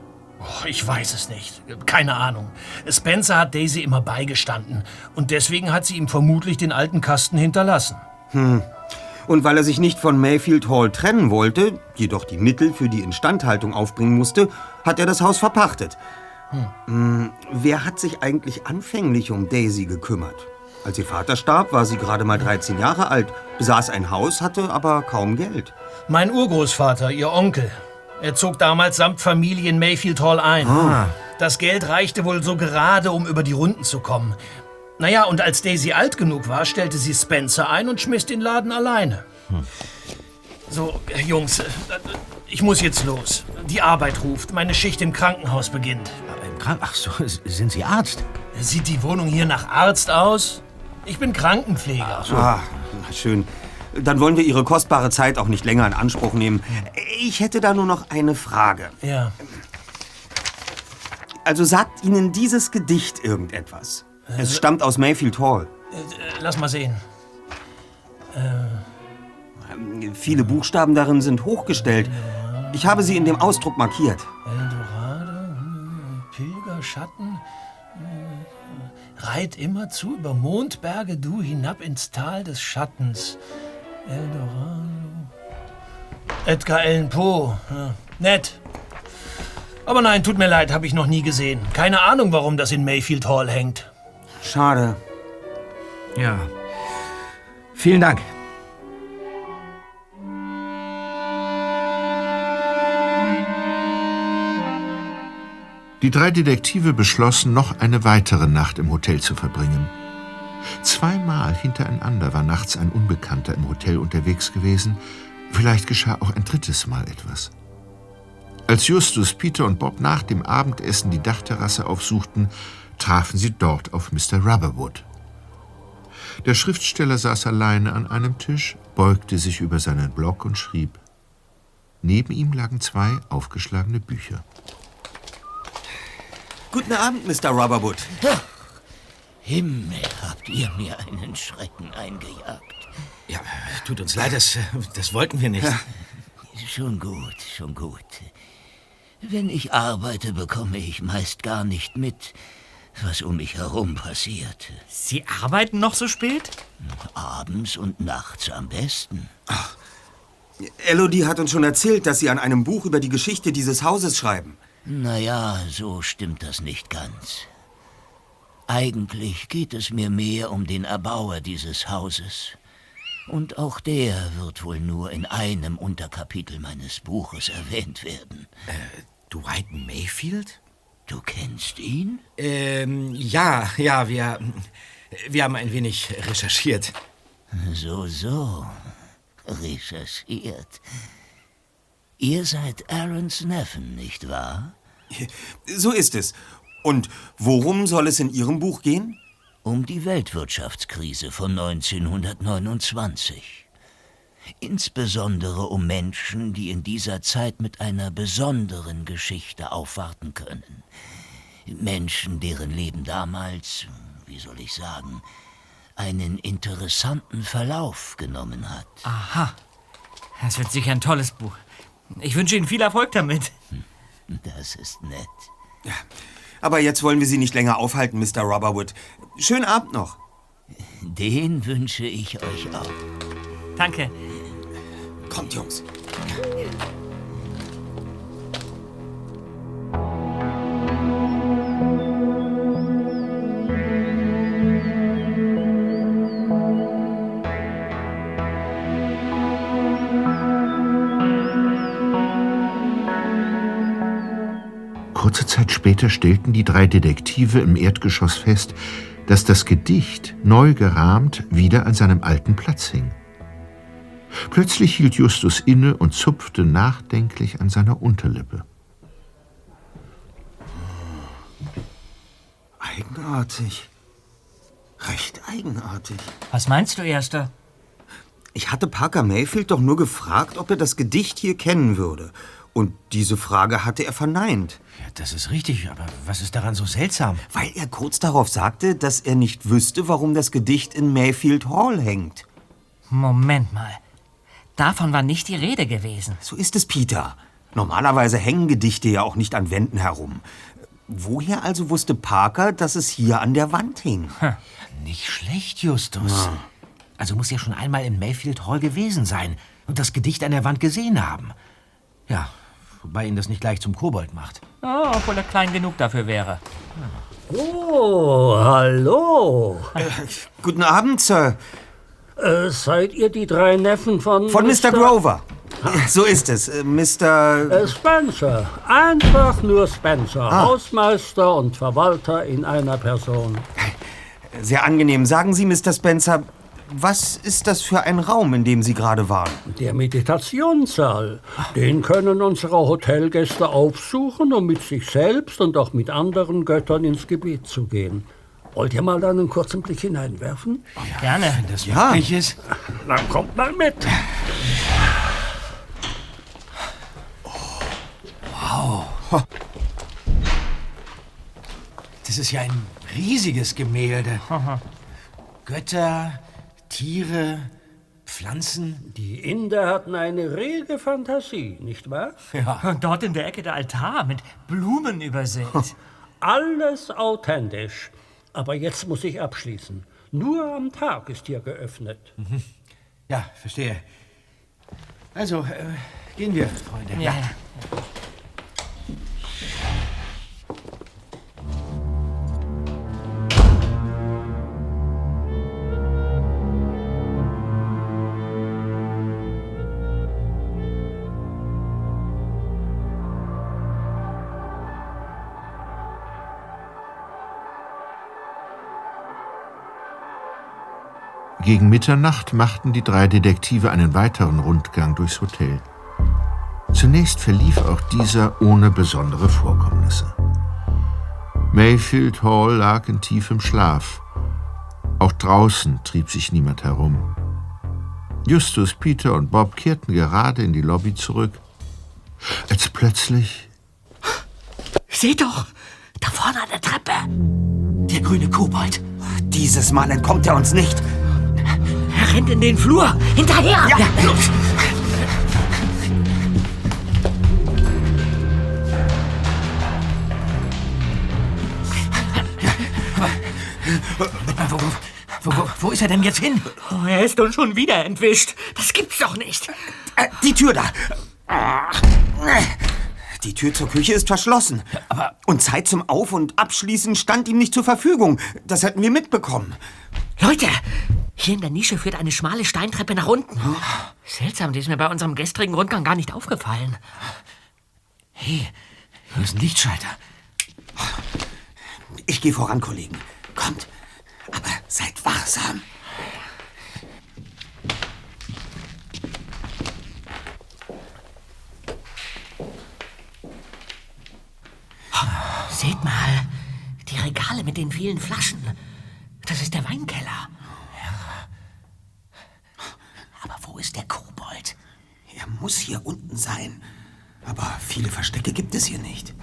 Oh, ich weiß es nicht. Keine Ahnung. Spencer hat Daisy immer beigestanden. Und deswegen hat sie ihm vermutlich den alten Kasten hinterlassen. Und weil er sich nicht von Mayfield Hall trennen wollte, jedoch die Mittel für die Instandhaltung aufbringen musste, hat er das Haus verpachtet. Hm, Wer hat sich eigentlich anfänglich um Daisy gekümmert? Als ihr Vater starb, war sie gerade mal 13 Jahre alt, besaß ein Haus, hatte aber kaum Geld. Mein Urgroßvater, ihr Onkel. Er zog damals samt Familie in Mayfield Hall ein. Das Geld reichte wohl so gerade, um über die Runden zu kommen. Naja, und als Daisy alt genug war, stellte sie Spencer ein und schmiss den Laden alleine. So, äh, Jungs, ich muss jetzt los. Die Arbeit ruft. Meine Schicht im Krankenhaus beginnt. Aber im Krank Ach so, sind Sie Arzt? Sieht die Wohnung hier nach Arzt aus? Ich bin Krankenpfleger. Ah, na schön. Dann wollen wir Ihre kostbare Zeit auch nicht länger in Anspruch nehmen. Ich hätte da nur noch eine Frage. Ja. Also sagt Ihnen dieses Gedicht irgendetwas? Es stammt aus Mayfield Hall. Äh, Lass mal sehen. Viele Buchstaben darin sind hochgestellt. Ich habe sie in dem Ausdruck markiert. Eldorado, hm, Pilgerschatten. Reit immerzu über Mondberge du hinab ins Tal des Schattens. Eldorado. Edgar Allan Poe. Ja, nett. Aber nein, tut mir leid, habe ich noch nie gesehen. Keine Ahnung, warum das in Mayfield Hall hängt. Schade. Ja. Vielen Dank. Die drei Detektive beschlossen, noch eine weitere Nacht im Hotel zu verbringen. Zweimal hintereinander war nachts ein Unbekannter im Hotel unterwegs gewesen. Vielleicht geschah auch ein drittes Mal etwas. Als Justus, Peter und Bob nach dem Abendessen die Dachterrasse aufsuchten, trafen sie dort auf Mr. Rubberwood. Der Schriftsteller saß alleine an einem Tisch, beugte sich über seinen Block und schrieb. Neben ihm lagen zwei aufgeschlagene Bücher. Guten Abend, Mr. Rubberwood. Himmel, habt ihr mir einen Schrecken eingejagt. Ja, tut uns leid, das, das wollten wir nicht. Schon gut, schon gut. Wenn ich arbeite, bekomme ich meist gar nicht mit, was um mich herum passiert. Sie arbeiten noch so spät? Abends und nachts am besten. Elodie hat uns schon erzählt, dass Sie an einem Buch über die Geschichte dieses Hauses schreiben. Naja, so stimmt das nicht ganz. Eigentlich geht es mir mehr um den Erbauer dieses Hauses. Und auch der wird wohl nur in einem Unterkapitel meines Buches erwähnt werden. Äh, Dwight Mayfield? Du kennst ihn? Ähm, ja, ja, wir, wir haben ein wenig recherchiert. So, so. Recherchiert. Ihr seid Aarons Neffen, nicht wahr? So ist es. Und worum soll es in Ihrem Buch gehen? Um die Weltwirtschaftskrise von 1929. Insbesondere um Menschen, die in dieser Zeit mit einer besonderen Geschichte aufwarten können. Menschen, deren Leben damals, wie soll ich sagen, einen interessanten Verlauf genommen hat. Aha. Das wird sicher ein tolles Buch. Ich wünsche Ihnen viel Erfolg damit. Das ist nett. Ja, aber jetzt wollen wir Sie nicht länger aufhalten, Mr. Rubberwood. Schönen Abend noch. Den wünsche ich euch auch. Danke. Kommt, Jungs. Kurze Zeit später stellten die drei Detektive im Erdgeschoss fest, dass das Gedicht, neu gerahmt, wieder an seinem alten Platz hing. Plötzlich hielt Justus inne und zupfte nachdenklich an seiner Unterlippe. Eigenartig. Recht eigenartig. Was meinst du, Erster? Ich hatte Parker Mayfield doch nur gefragt, ob er das Gedicht hier kennen würde. Und diese Frage hatte er verneint. Ja, das ist richtig, aber was ist daran so seltsam? Weil er kurz darauf sagte, dass er nicht wüsste, warum das Gedicht in Mayfield Hall hängt. Moment mal. Davon war nicht die Rede gewesen. So ist es, Peter. Normalerweise hängen Gedichte ja auch nicht an Wänden herum. Woher also wusste Parker, dass es hier an der Wand hing? Hm. Nicht schlecht, Justus. Ja. Also muss er schon einmal in Mayfield Hall gewesen sein und das Gedicht an der Wand gesehen haben. Ja, wobei ihn das nicht gleich zum Kobold macht. Oh, obwohl er klein genug dafür wäre. Oh, hallo. Äh, guten Abend, Sir. Äh, seid ihr die drei Neffen von... Von Mr. Grover. So ist es, äh, Mr. Äh, Spencer. Einfach nur Spencer. Ah. Hausmeister und Verwalter in einer Person. Sehr angenehm. Sagen Sie, Mr. Spencer, was ist das für ein Raum, in dem Sie gerade waren? Der Meditationssaal. Den können unsere Hotelgäste aufsuchen, um mit sich selbst und auch mit anderen Göttern ins Gebet zu gehen. Wollt ihr mal einen kurzen Blick hineinwerfen? Gerne. Wenn das Ja. wirklich ist. Dann kommt mal mit. Wow. Das ist ja ein riesiges Gemälde. Götter, Tiere, Pflanzen. Die Inder hatten eine rege Fantasie, nicht wahr? Ja. Und dort in der Ecke der Altar mit Blumen übersät. Alles authentisch. Aber jetzt muss ich abschließen. Nur am Tag ist hier geöffnet. Ja, verstehe. Also, äh, gehen wir, Freunde. Ja. Gegen Mitternacht machten die drei Detektive einen weiteren Rundgang durchs Hotel. Zunächst verlief auch dieser ohne besondere Vorkommnisse. Mayfield Hall lag in tiefem Schlaf. Auch draußen trieb sich niemand herum. Justus, Peter und Bob kehrten gerade in die Lobby zurück, als plötzlich Seht doch! Da vorne an der Treppe! Der grüne Kobold. Dieses Mal entkommt er uns nicht. Rennt in den Flur! Hinterher! Ja, los. Wo, wo, wo, wo ist er denn jetzt hin? Oh, er ist uns schon wieder entwischt. Das gibt's doch nicht. Äh, die Tür da. Die Tür zur Küche ist verschlossen. Und Zeit zum Auf- und Abschließen stand ihm nicht zur Verfügung. Das hätten wir mitbekommen. Leute, hier in der Nische führt eine schmale Steintreppe nach unten. Seltsam, die ist mir bei unserem gestrigen Rundgang gar nicht aufgefallen. Hey, hier ist ein Lichtschalter. Ich gehe voran, Kollegen. Kommt. Aber seid wachsam. Seht mal, die Regale mit den vielen Flaschen. Das ist der Weinkeller. Aber wo ist der Kobold? Er muss hier unten sein. Aber viele Verstecke gibt es hier nicht.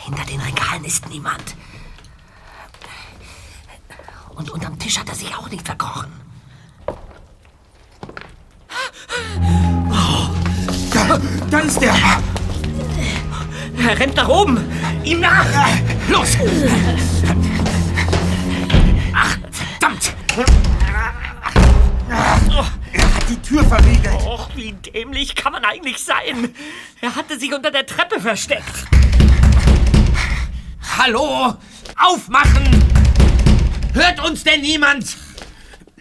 Hinter den Regalen ist niemand. Und unterm Tisch hat er sich auch nicht verkrochen. Da, ist der. Er rennt nach oben. Ihm nach. Los. Ach, verdammt. Er hat die Tür verriegelt. Och, wie dämlich kann man eigentlich sein? Er hatte sich unter der Treppe versteckt. Hallo? Aufmachen! Hört uns denn niemand?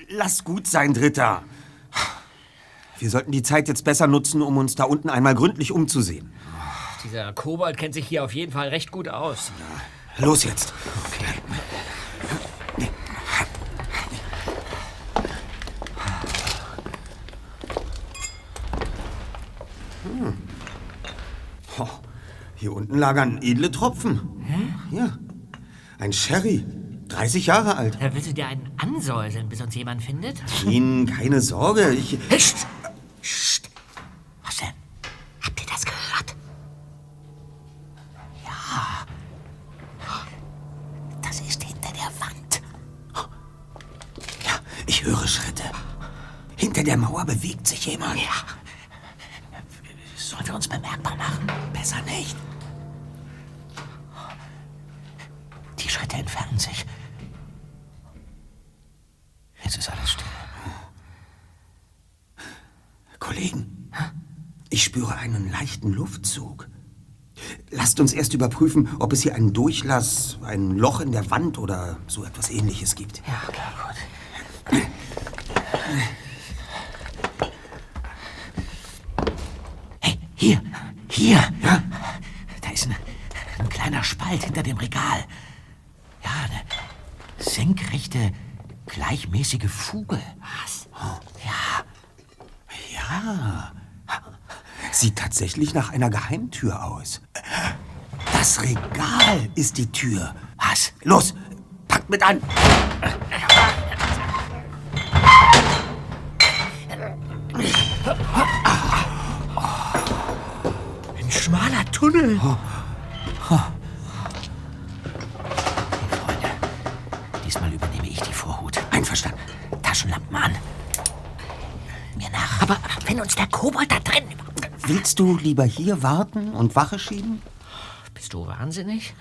Lass gut sein, Dritter. Wir sollten die Zeit jetzt besser nutzen, um uns da unten einmal gründlich umzusehen. Dieser Kobold kennt sich hier auf jeden Fall recht gut aus. Los jetzt. Hm. Oh, hier unten lagern edle Tropfen. Hier. Ein Sherry. 30 Jahre alt. Da willst du dir einen ansäuseln, bis uns jemand findet? Ihnen keine Sorge. Ich. Psst. Erst überprüfen, ob es hier einen Durchlass, ein Loch in der Wand oder so etwas ähnliches gibt. Ja, klar, gut. Hey, hier, hier. Ja? Da ist ein, ein kleiner Spalt hinter dem Regal. Ja, eine senkrechte, gleichmäßige Fuge. Was? Ja. Ja. Sieht tatsächlich nach einer Geheimtür aus. Das Regal ist die Tür. Was? Los, packt mit an. Ein schmaler Tunnel. Diesmal übernehme ich die Vorhut. Einverstanden. Taschenlampen an. Mir nach. Aber wenn uns der Kobold da drin... Willst du lieber hier warten und Wache schieben? Du wahnsinnig?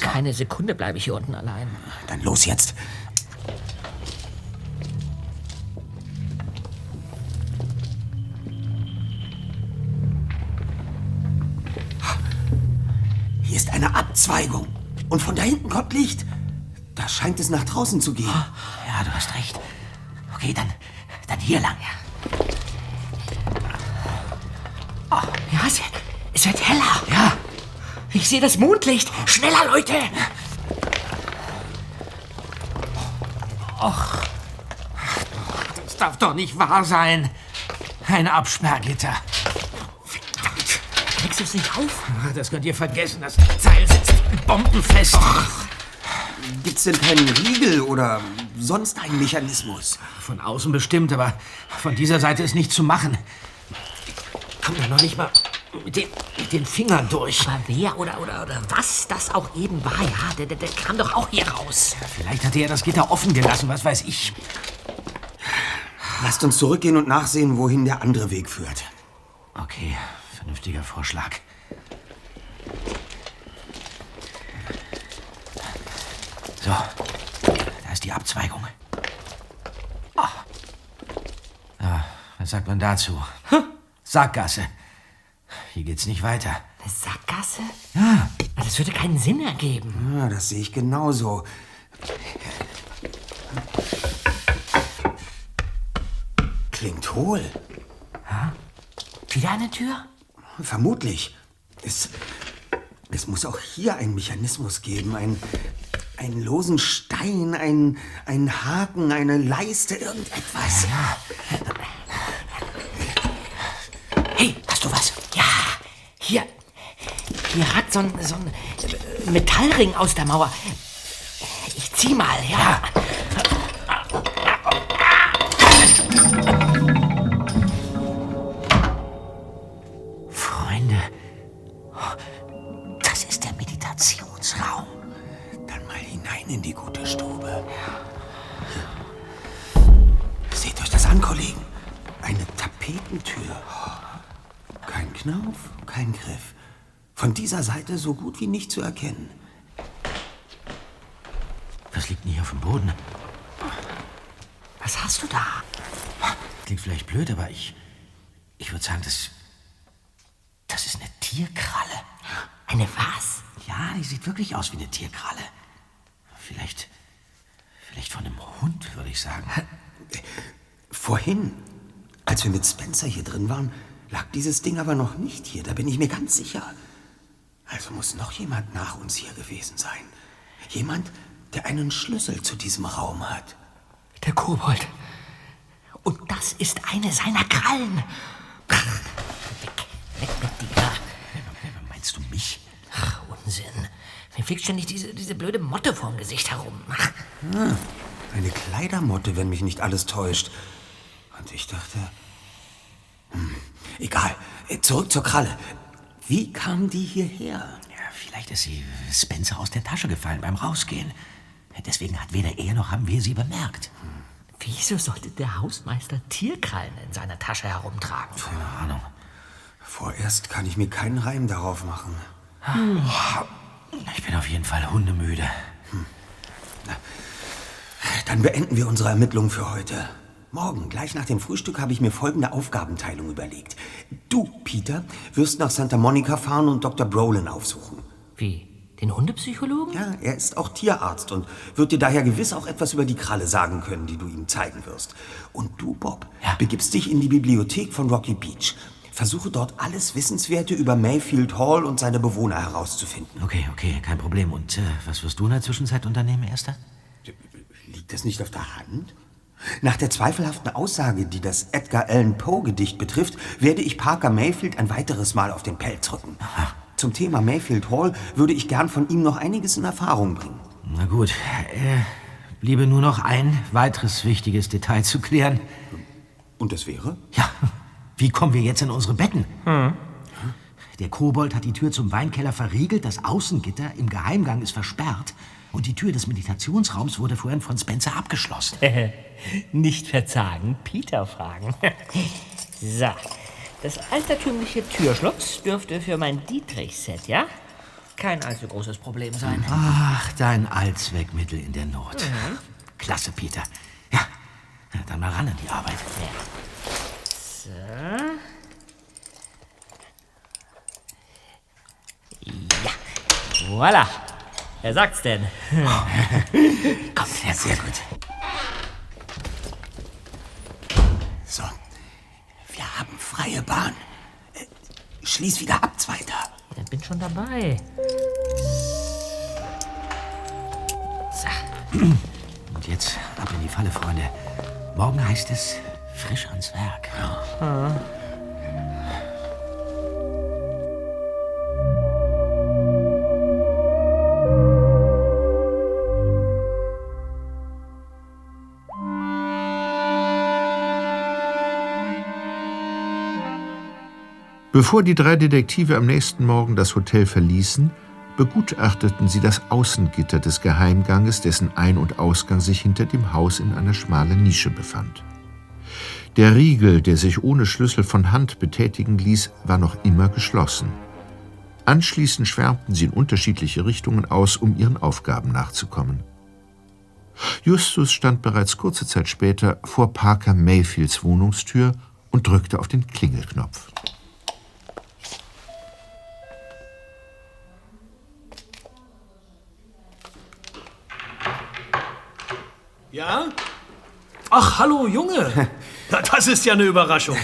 Keine Sekunde bleibe ich hier unten allein. Dann los jetzt. Hier ist eine Abzweigung. Und von da hinten kommt Licht. Da scheint es nach draußen zu gehen. Ja, du hast recht. Okay, dann, dann hier lang. Oh, ja, es wird, es wird heller. Ja. Ich sehe das Mondlicht. Schneller, Leute. Och. Das darf doch nicht wahr sein. Ein Absperrgitter. Verdammt. Kriegst du es nicht auf? Das könnt ihr vergessen. Das Seil sitzt bombenfest. Gibt's denn keinen Riegel oder sonst einen Mechanismus? Von außen bestimmt, aber von dieser Seite ist nichts zu machen. Komm ja noch nicht mal mit den, mit den Fingern durch. Aber wer oder, oder, oder was das auch eben war, ja, der, der, der kam doch auch hier raus. Vielleicht hat er das Gitter offen gelassen, was weiß ich. Lasst uns zurückgehen und nachsehen, wohin der andere Weg führt. Okay, Vernünftiger Vorschlag. So, da ist die Abzweigung. Ah. Ja, was sagt man dazu? Sackgasse. Hier geht's nicht weiter. Eine Sackgasse? Ja. Das würde keinen Sinn ergeben. Ja, das sehe ich genauso. Klingt hohl. Wieder eine Tür? Vermutlich. Es, es muss auch hier einen Mechanismus geben. Ein, einen losen Stein, ein, ein Haken, eine Leiste, irgendetwas. Hey, hast du was? Ja, hier. Hier hat so ein, so ein äh, Metallring aus der Mauer. Ich zieh mal, ja. Freunde, das ist der Meditationsraum. Dann mal hinein in die gute Stube. Seht euch das an, Kollegen. Eine Tapetentür. Kein Knauf, kein Griff. Von dieser Seite so gut wie nicht zu erkennen. Was liegt denn hier auf dem Boden? Was hast du da? Klingt vielleicht blöd, aber ich. Ich würde sagen, das. Das ist eine Tierkralle. Eine was? Ja, die sieht wirklich aus wie eine Tierkralle. Vielleicht. Vielleicht von einem Hund, würde ich sagen. Vorhin, als wir mit Spencer hier drin waren, lag dieses Ding aber noch nicht hier. Da bin ich mir ganz sicher. Also muss noch jemand nach uns hier gewesen sein. Jemand, der einen Schlüssel zu diesem Raum hat. Der Kobold. Und das ist eine seiner Krallen. Weg, weg mit dir. Meinst du mich? Ach, Unsinn. Mir fliegt ständig diese, diese blöde Motte vorm Gesicht herum. Ah, eine Kleidermotte, wenn mich nicht alles täuscht. Und ich dachte. Hm, egal. Äh, Zurück zur Kralle. Wie kam die hierher? Ja, vielleicht ist sie Spencer aus der Tasche gefallen beim Rausgehen. Deswegen hat weder er noch haben wir sie bemerkt. Wieso sollte der Hausmeister Tierkrallen in seiner Tasche herumtragen? Keine Ahnung. Vorerst kann ich mir keinen Reim darauf machen. Ich bin auf jeden Fall hundemüde. Dann beenden wir unsere Ermittlungen für heute. Morgen, gleich nach dem Frühstück, habe ich mir folgende Aufgabenteilung überlegt. Du, Peter, wirst nach Santa Monica fahren und Dr. Brolin aufsuchen. Wie? Den Hundepsychologen? Ja, er ist auch Tierarzt und wird dir daher gewiss auch etwas über die Kralle sagen können, die du ihm zeigen wirst. Und du, Bob, begibst dich in die Bibliothek von Rocky Beach. Versuche dort alles Wissenswerte über Mayfield Hall und seine Bewohner herauszufinden. Okay, okay, kein Problem. Und äh, was wirst du in der Zwischenzeit unternehmen, Erster? Liegt das nicht auf der Hand? Nach der zweifelhaften Aussage, die das Edgar Allan Poe Gedicht betrifft, werde ich Parker Mayfield ein weiteres Mal auf den Pelz rücken. Zum Thema Mayfield Hall würde ich gern von ihm noch einiges in Erfahrung bringen. Na gut, äh, bliebe nur noch ein weiteres wichtiges Detail zu klären. Und das wäre? Ja, wie kommen wir jetzt in unsere Betten? Der Kobold hat die Tür zum Weinkeller verriegelt, das Außengitter im Geheimgang ist versperrt und die Tür des Meditationsraums wurde vorhin von Spencer abgeschlossen. Nicht verzagen, Peter fragen. so, das altertümliche Türschloss dürfte für mein Dietrich-Set, ja? Kein allzu großes Problem sein. Ach, dein Allzweckmittel in der Not. Mhm. Klasse, Peter. Ja, dann mal ran an die Arbeit. So. Ja, voilà. Wer sagt's denn? Komm, sehr, sehr gut. So, wir haben freie Bahn. Äh, Schließ wieder ab, Zweiter. Ich bin schon dabei. So. Und jetzt ab in die Falle, Freunde. Morgen heißt es frisch ans Werk. Bevor die drei Detektive am nächsten Morgen das Hotel verließen, begutachteten sie das Außengitter des Geheimganges, dessen Ein- und Ausgang sich hinter dem Haus in einer schmalen Nische befand. Der Riegel, der sich ohne Schlüssel von Hand betätigen ließ, war noch immer geschlossen. Anschließend schwärmten sie in unterschiedliche Richtungen aus, um ihren Aufgaben nachzukommen. Justus stand bereits kurze Zeit später vor Parker Mayfields Wohnungstür und drückte auf den Klingelknopf. Ja? Ach, hallo, Junge. Das ist ja eine Überraschung.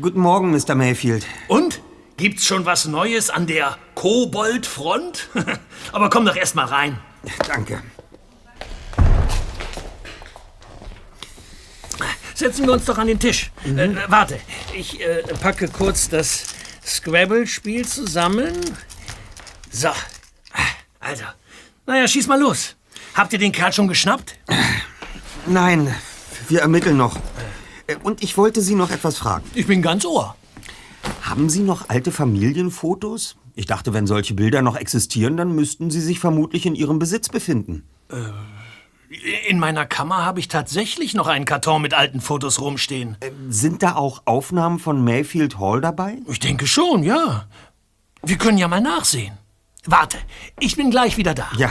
Guten Morgen, Mr. Mayfield. Und? Gibt's schon was Neues an der Koboldfront? Aber komm doch erst mal rein. Danke. Setzen wir uns doch an den Tisch. Äh, warte, ich äh, packe kurz das Scrabble-Spiel zusammen. So, also, naja, schieß mal los. Habt ihr den Kerl schon geschnappt? Nein, wir ermitteln noch. Äh, Und ich wollte Sie noch etwas fragen. Ich bin ganz ohr. Haben Sie noch alte Familienfotos? Ich dachte, wenn solche Bilder noch existieren, dann müssten sie sich vermutlich in Ihrem Besitz befinden. In meiner Kammer habe ich tatsächlich noch einen Karton mit alten Fotos rumstehen. Sind da auch Aufnahmen von Mayfield Hall dabei? Ich denke schon, ja. Wir können ja mal nachsehen. Warte, ich bin gleich wieder da. Ja.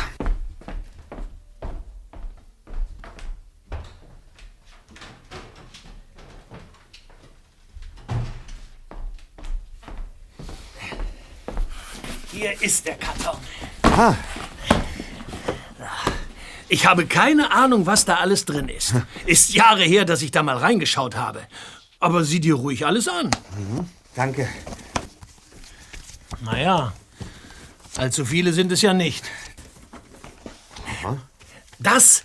Hier ist der Karton. Ah, Ich habe keine Ahnung, was da alles drin ist. Ist Jahre her, dass ich da mal reingeschaut habe. Aber sieh dir ruhig alles an. danke. Naja, allzu viele sind es ja nicht. Das,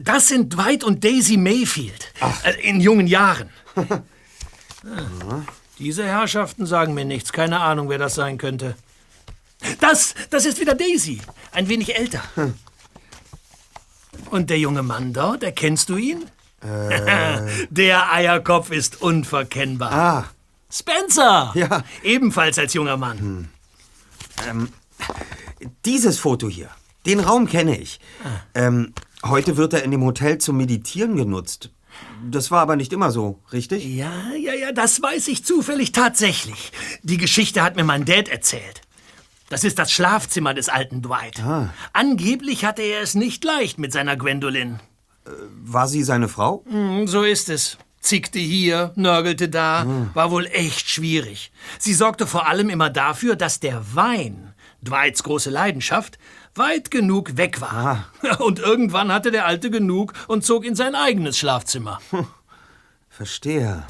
das sind Dwight und Daisy Mayfield. Äh, In jungen Jahren. Ah, Diese Herrschaften sagen mir nichts. Keine Ahnung, wer das sein könnte. Das, das ist wieder Daisy. Ein wenig älter. Und der junge Mann dort, erkennst du ihn? der Eierkopf ist unverkennbar. Ah, Spencer! Ja. Ebenfalls als junger Mann. dieses Foto hier. Den Raum kenne ich. Ähm, heute wird er in dem Hotel zum Meditieren genutzt. Das war aber nicht immer so, richtig? Ja, ja, ja, das weiß ich zufällig tatsächlich. Die Geschichte hat mir mein Dad erzählt. Das ist das Schlafzimmer des alten Dwight. Angeblich hatte er es nicht leicht mit seiner Gwendolyn. War sie seine Frau? Hm, so ist es. Zickte hier, nörgelte da, war wohl echt schwierig. Sie sorgte vor allem immer dafür, dass der Wein, Dwights große Leidenschaft, weit genug weg war. Und irgendwann hatte der Alte genug und zog in sein eigenes Schlafzimmer. Verstehe.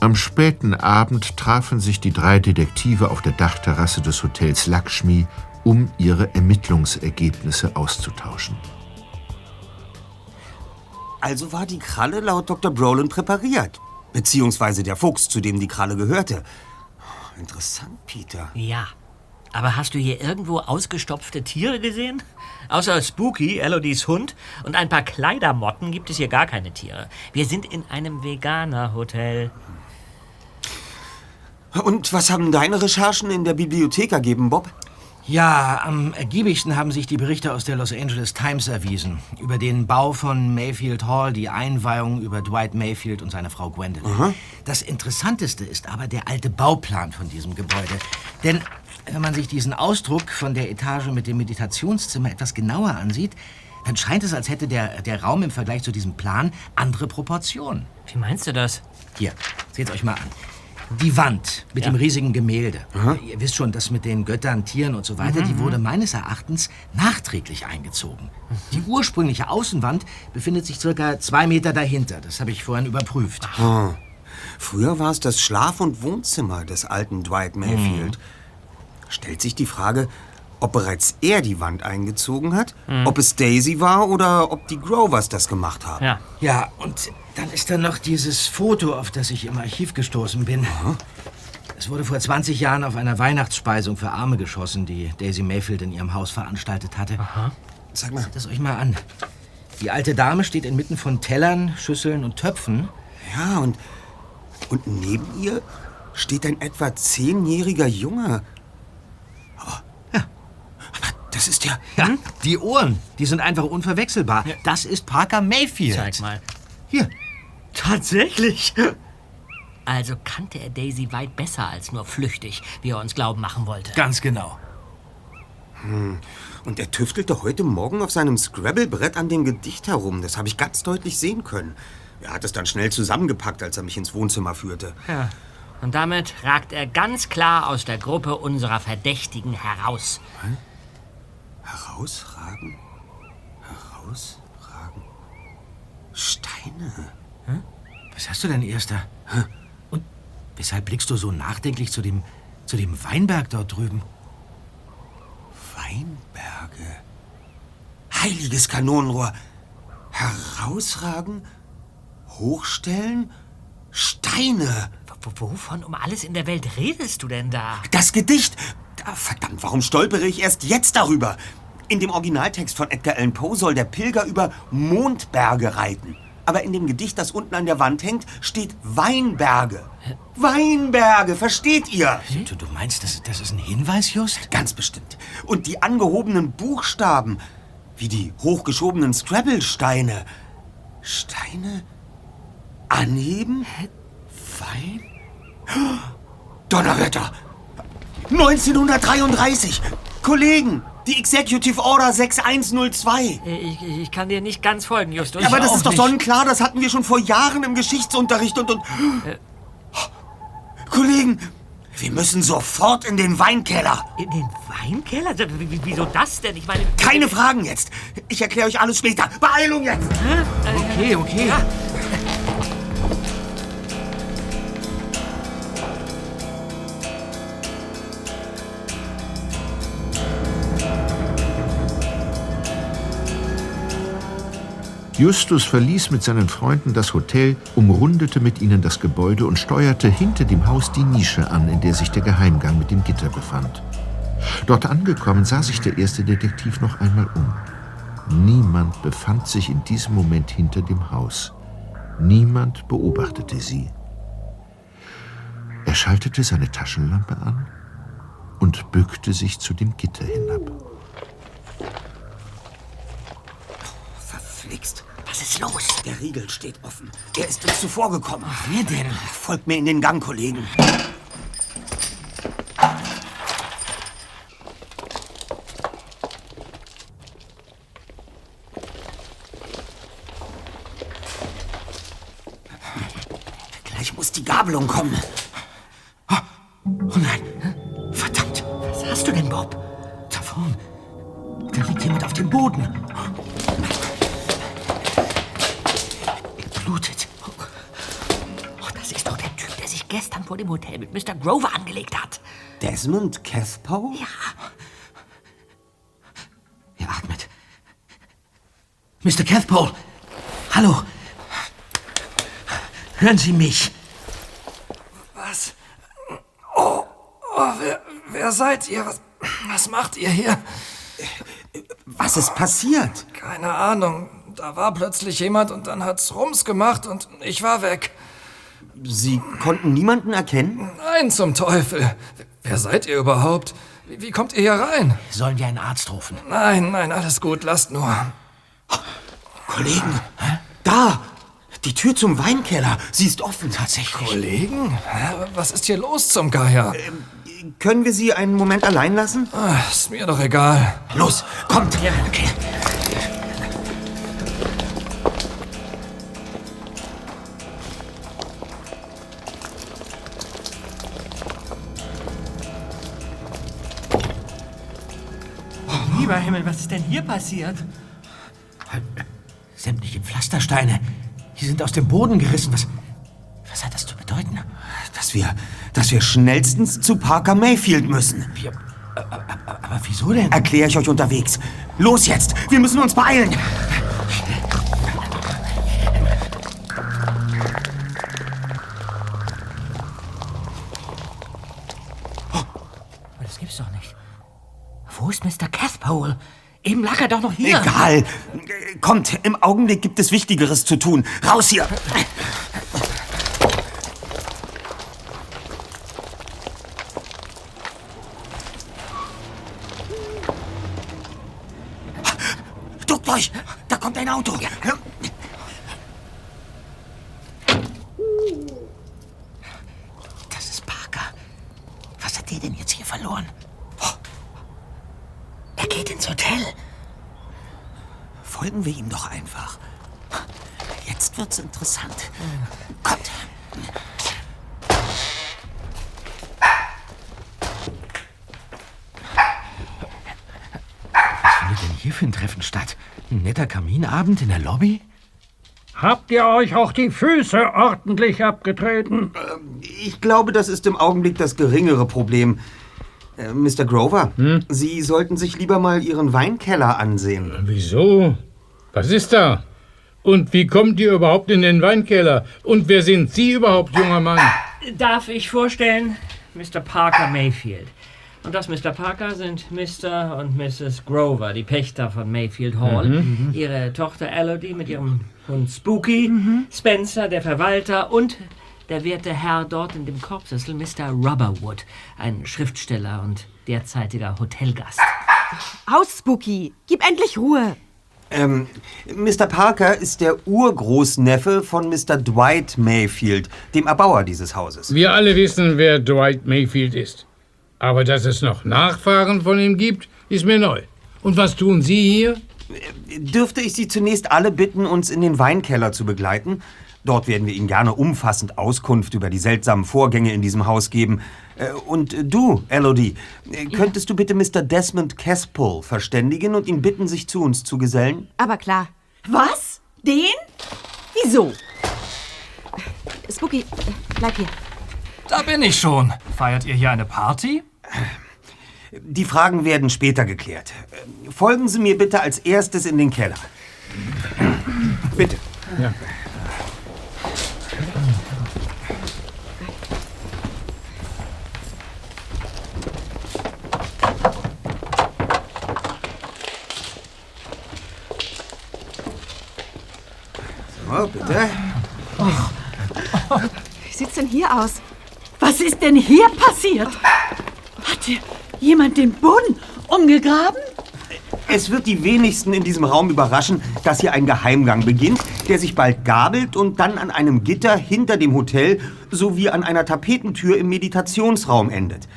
Am späten Abend trafen sich die drei Detektive auf der Dachterrasse des Hotels Lakshmi, um ihre Ermittlungsergebnisse auszutauschen. Also war die Kralle laut Dr. Brolin präpariert. Beziehungsweise der Fuchs, zu dem die Kralle gehörte. Interessant, Peter. Ja. Aber hast du hier irgendwo ausgestopfte Tiere gesehen? Außer Spooky, Elodies Hund, und ein paar Kleidermotten gibt es hier gar keine Tiere. Wir sind in einem Veganer-Hotel. Und was haben deine Recherchen in der Bibliothek ergeben, Bob? Ja, am ergiebigsten haben sich die Berichte aus der Los Angeles Times erwiesen. Über den Bau von Mayfield Hall, die Einweihung über Dwight Mayfield und seine Frau Gwendolyn. Das Interessanteste ist aber der alte Bauplan von diesem Gebäude. Denn wenn man sich diesen Ausdruck von der Etage mit dem Meditationszimmer etwas genauer ansieht, dann scheint es, als hätte der, der Raum im Vergleich zu diesem Plan andere Proportionen. Wie meinst du das? Hier, seht euch mal an. Die Wand mit Ja. dem riesigen Gemälde. Ihr wisst schon, das mit den Göttern, Tieren und so weiter, die wurde meines Erachtens nachträglich eingezogen. Die ursprüngliche Außenwand befindet sich circa zwei Meter dahinter. Das habe ich vorhin überprüft. Ah. Früher war es das Schlaf- und Wohnzimmer des alten Dwight Mayfield. Stellt sich die Frage, ob bereits er die Wand eingezogen hat, ob es Daisy war oder ob die Grovers das gemacht haben. Ja. Ja, und dann ist da noch dieses Foto, auf das ich im Archiv gestoßen bin. Es wurde vor 20 Jahren auf einer Weihnachtsspeisung für Arme geschossen, die Daisy Mayfield in ihrem Haus veranstaltet hatte. Sag mal. Seht das euch mal an. Die alte Dame steht inmitten von Tellern, Schüsseln und Töpfen. Ja, und, und neben ihr steht ein etwa zehnjähriger Junge. Aber, ja, aber das ist ja... Ja, die Ohren, die sind einfach unverwechselbar. Das ist Parker Mayfield. Zeig mal. Hier. Tatsächlich. Also kannte er Daisy weit besser als nur flüchtig, wie er uns glauben machen wollte. Ganz genau. Hm. Und er tüftelte heute Morgen auf seinem Scrabble-Brett an dem Gedicht herum. Das habe ich ganz deutlich sehen können. Er hat es dann schnell zusammengepackt, als er mich ins Wohnzimmer führte. Ja. Und damit ragt er ganz klar aus der Gruppe unserer Verdächtigen heraus. Herausragen? Herausragen? Steine? Was hast du denn, Erster? Und weshalb blickst du so nachdenklich zu dem, zu dem Weinberg dort drüben? Weinberge? Heiliges Kanonenrohr! Herausragen? Hochstellen? Steine! Wovon um alles in der Welt redest du denn da? Das Gedicht! Ah, verdammt, warum stolpere ich erst jetzt darüber? In dem Originaltext von Edgar Allan Poe soll der Pilger über Mondberge reiten. Aber in dem Gedicht, das unten an der Wand hängt, steht Weinberge. Weinberge, versteht ihr? Du, du meinst, das, das ist ein Hinweis, Just? Ganz bestimmt. Und die angehobenen Buchstaben, wie die hochgeschobenen Scrabble-Steine. Steine? Anheben? Wein? Donnerwetter! 1933! Kollegen, die Executive Order 6102. Ich, ich kann dir nicht ganz folgen, Justus. Aber das ist doch nicht. sonnenklar, das hatten wir schon vor Jahren im Geschichtsunterricht und und. Kollegen, wir müssen sofort in den Weinkeller. In den Weinkeller? Wieso das denn? Ich meine. Keine Fragen jetzt. Ich erkläre euch alles später. Beeilung jetzt! Okay, okay. Justus verließ mit seinen Freunden das Hotel, umrundete mit ihnen das Gebäude und steuerte hinter dem Haus die Nische an, in der sich der Geheimgang mit dem Gitter befand. Dort angekommen, sah sich der erste Detektiv noch einmal um. Niemand befand sich in diesem Moment hinter dem Haus. Niemand beobachtete sie. Er schaltete seine Taschenlampe an und bückte sich zu dem Gitter hinab. Verflixt. Was ist los? Der Riegel steht offen. Er ist uns zuvorgekommen. Wer denn? Folgt mir in den Gang, Kollegen. Gleich muss die Gabelung kommen. Dem Hotel mit Mr. Grover angelegt hat. Desmond Cathpoe? Ja. Er atmet. Mr. Cathpole. Hallo. Hören Sie mich. Was? Oh, oh wer, wer seid ihr? Was, was macht ihr hier? Was ist passiert? Keine Ahnung. Da war plötzlich jemand und dann hat's Rums gemacht und ich war weg. Sie konnten niemanden erkennen? Nein, zum Teufel. Wer seid ihr überhaupt? Wie, wie kommt ihr hier rein? Sollen wir einen Arzt rufen? Nein, nein, alles gut, lasst nur. Kollegen, da! Die Tür zum Weinkeller. Sie ist offen. Tatsächlich. Kollegen? Hä, Was ist hier los zum Geier? Können wir Sie einen Moment allein lassen? Ah, ist mir doch egal. Los, kommt! Okay. Himmel, was ist denn hier passiert? Sämtliche Pflastersteine. Die sind aus dem Boden gerissen. Was, was hat das zu bedeuten? Dass wir, dass wir schnellstens zu Parker Mayfield müssen. Wir, aber, aber wieso denn? Erkläre ich euch unterwegs. Los jetzt! Wir müssen uns beeilen! Das gibt's doch nicht. Wo ist Mr. Cathpole? Eben lag er doch noch hier. Egal. Kommt, im Augenblick gibt es Wichtigeres zu tun. Raus hier! Duckt euch! Da kommt ein Auto! Das ist Parker. Was hat der denn jetzt hier verloren? Geht ins Hotel. Folgen wir ihm doch einfach. Jetzt wird's interessant. Kommt. Was findet denn hier für ein Treffen statt? Ein netter Kaminabend in der Lobby? Habt ihr euch auch die Füße ordentlich abgetreten? Ich glaube, das ist im Augenblick das geringere Problem. Äh, Mr. Grover, Sie sollten sich lieber mal Ihren Weinkeller ansehen. Wieso? Was ist da? Und wie kommt ihr überhaupt in den Weinkeller? Und wer sind Sie überhaupt, junger Mann? Darf ich vorstellen, Mr. Parker Mayfield. Und das, Mr. Parker, sind Mr. und Mrs. Grover, die Pächter von Mayfield Hall. Mhm. Ihre Tochter Elodie mit ihrem Hund Spooky, Spencer, der Verwalter und der werte Herr dort in dem Korbsessel, Mr. Rubberwood, ein Schriftsteller und derzeitiger Hotelgast. Aus, Spooky! Gib endlich Ruhe! Ähm, Mr. Parker ist der Urgroßneffe von Mr. Dwight Mayfield, dem Erbauer dieses Hauses. Wir alle wissen, wer Dwight Mayfield ist. Aber dass es noch Nachfahren von ihm gibt, ist mir neu. Und was tun Sie hier? Dürfte ich Sie zunächst alle bitten, uns in den Weinkeller zu begleiten? Dort werden wir Ihnen gerne umfassend Auskunft über die seltsamen Vorgänge in diesem Haus geben. Äh, Und du, Elodie, äh, könntest du bitte Mr. Desmond Caspol verständigen und ihn bitten, sich zu uns zu gesellen? Aber klar. Was? Den? Wieso? Spooky, äh, bleib hier. Da bin ich schon. Feiert ihr hier eine Party? Die Fragen werden später geklärt. Äh, Folgen Sie mir bitte als erstes in den Keller. Bitte. Ja. Bitte. Wie sieht's denn hier aus? Was ist denn hier passiert? Hat hier jemand den Boden umgegraben? Es wird die wenigsten in diesem Raum überraschen, dass hier ein Geheimgang beginnt, der sich bald gabelt und dann an einem Gitter hinter dem Hotel sowie an einer Tapetentür im Meditationsraum endet.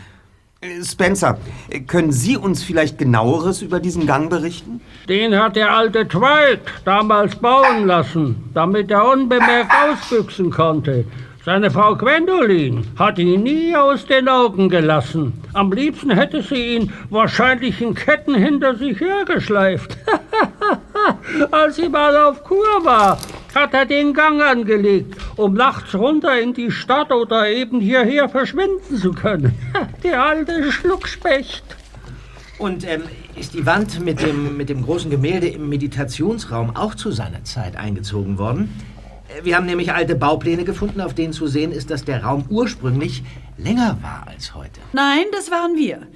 Äh, Spencer, können Sie uns vielleicht genaueres über diesen Gang berichten? Den hat der alte Dwight damals bauen lassen, damit er unbemerkt ausbüchsen konnte. Seine Frau Gwendolyn hat ihn nie aus den Augen gelassen. Am liebsten hätte sie ihn wahrscheinlich in Ketten hinter sich hergeschleift. Als sie mal auf Kur war, hat er den Gang angelegt, um nachts runter in die Stadt oder eben hierher verschwinden zu können. Der alte Schluckspecht. Und ähm, ist die Wand mit dem, mit dem großen Gemälde im Meditationsraum auch zu seiner Zeit eingezogen worden? Äh, Wir haben nämlich alte Baupläne gefunden, auf denen zu sehen ist, dass der Raum ursprünglich länger war als heute. Nein, das waren wir.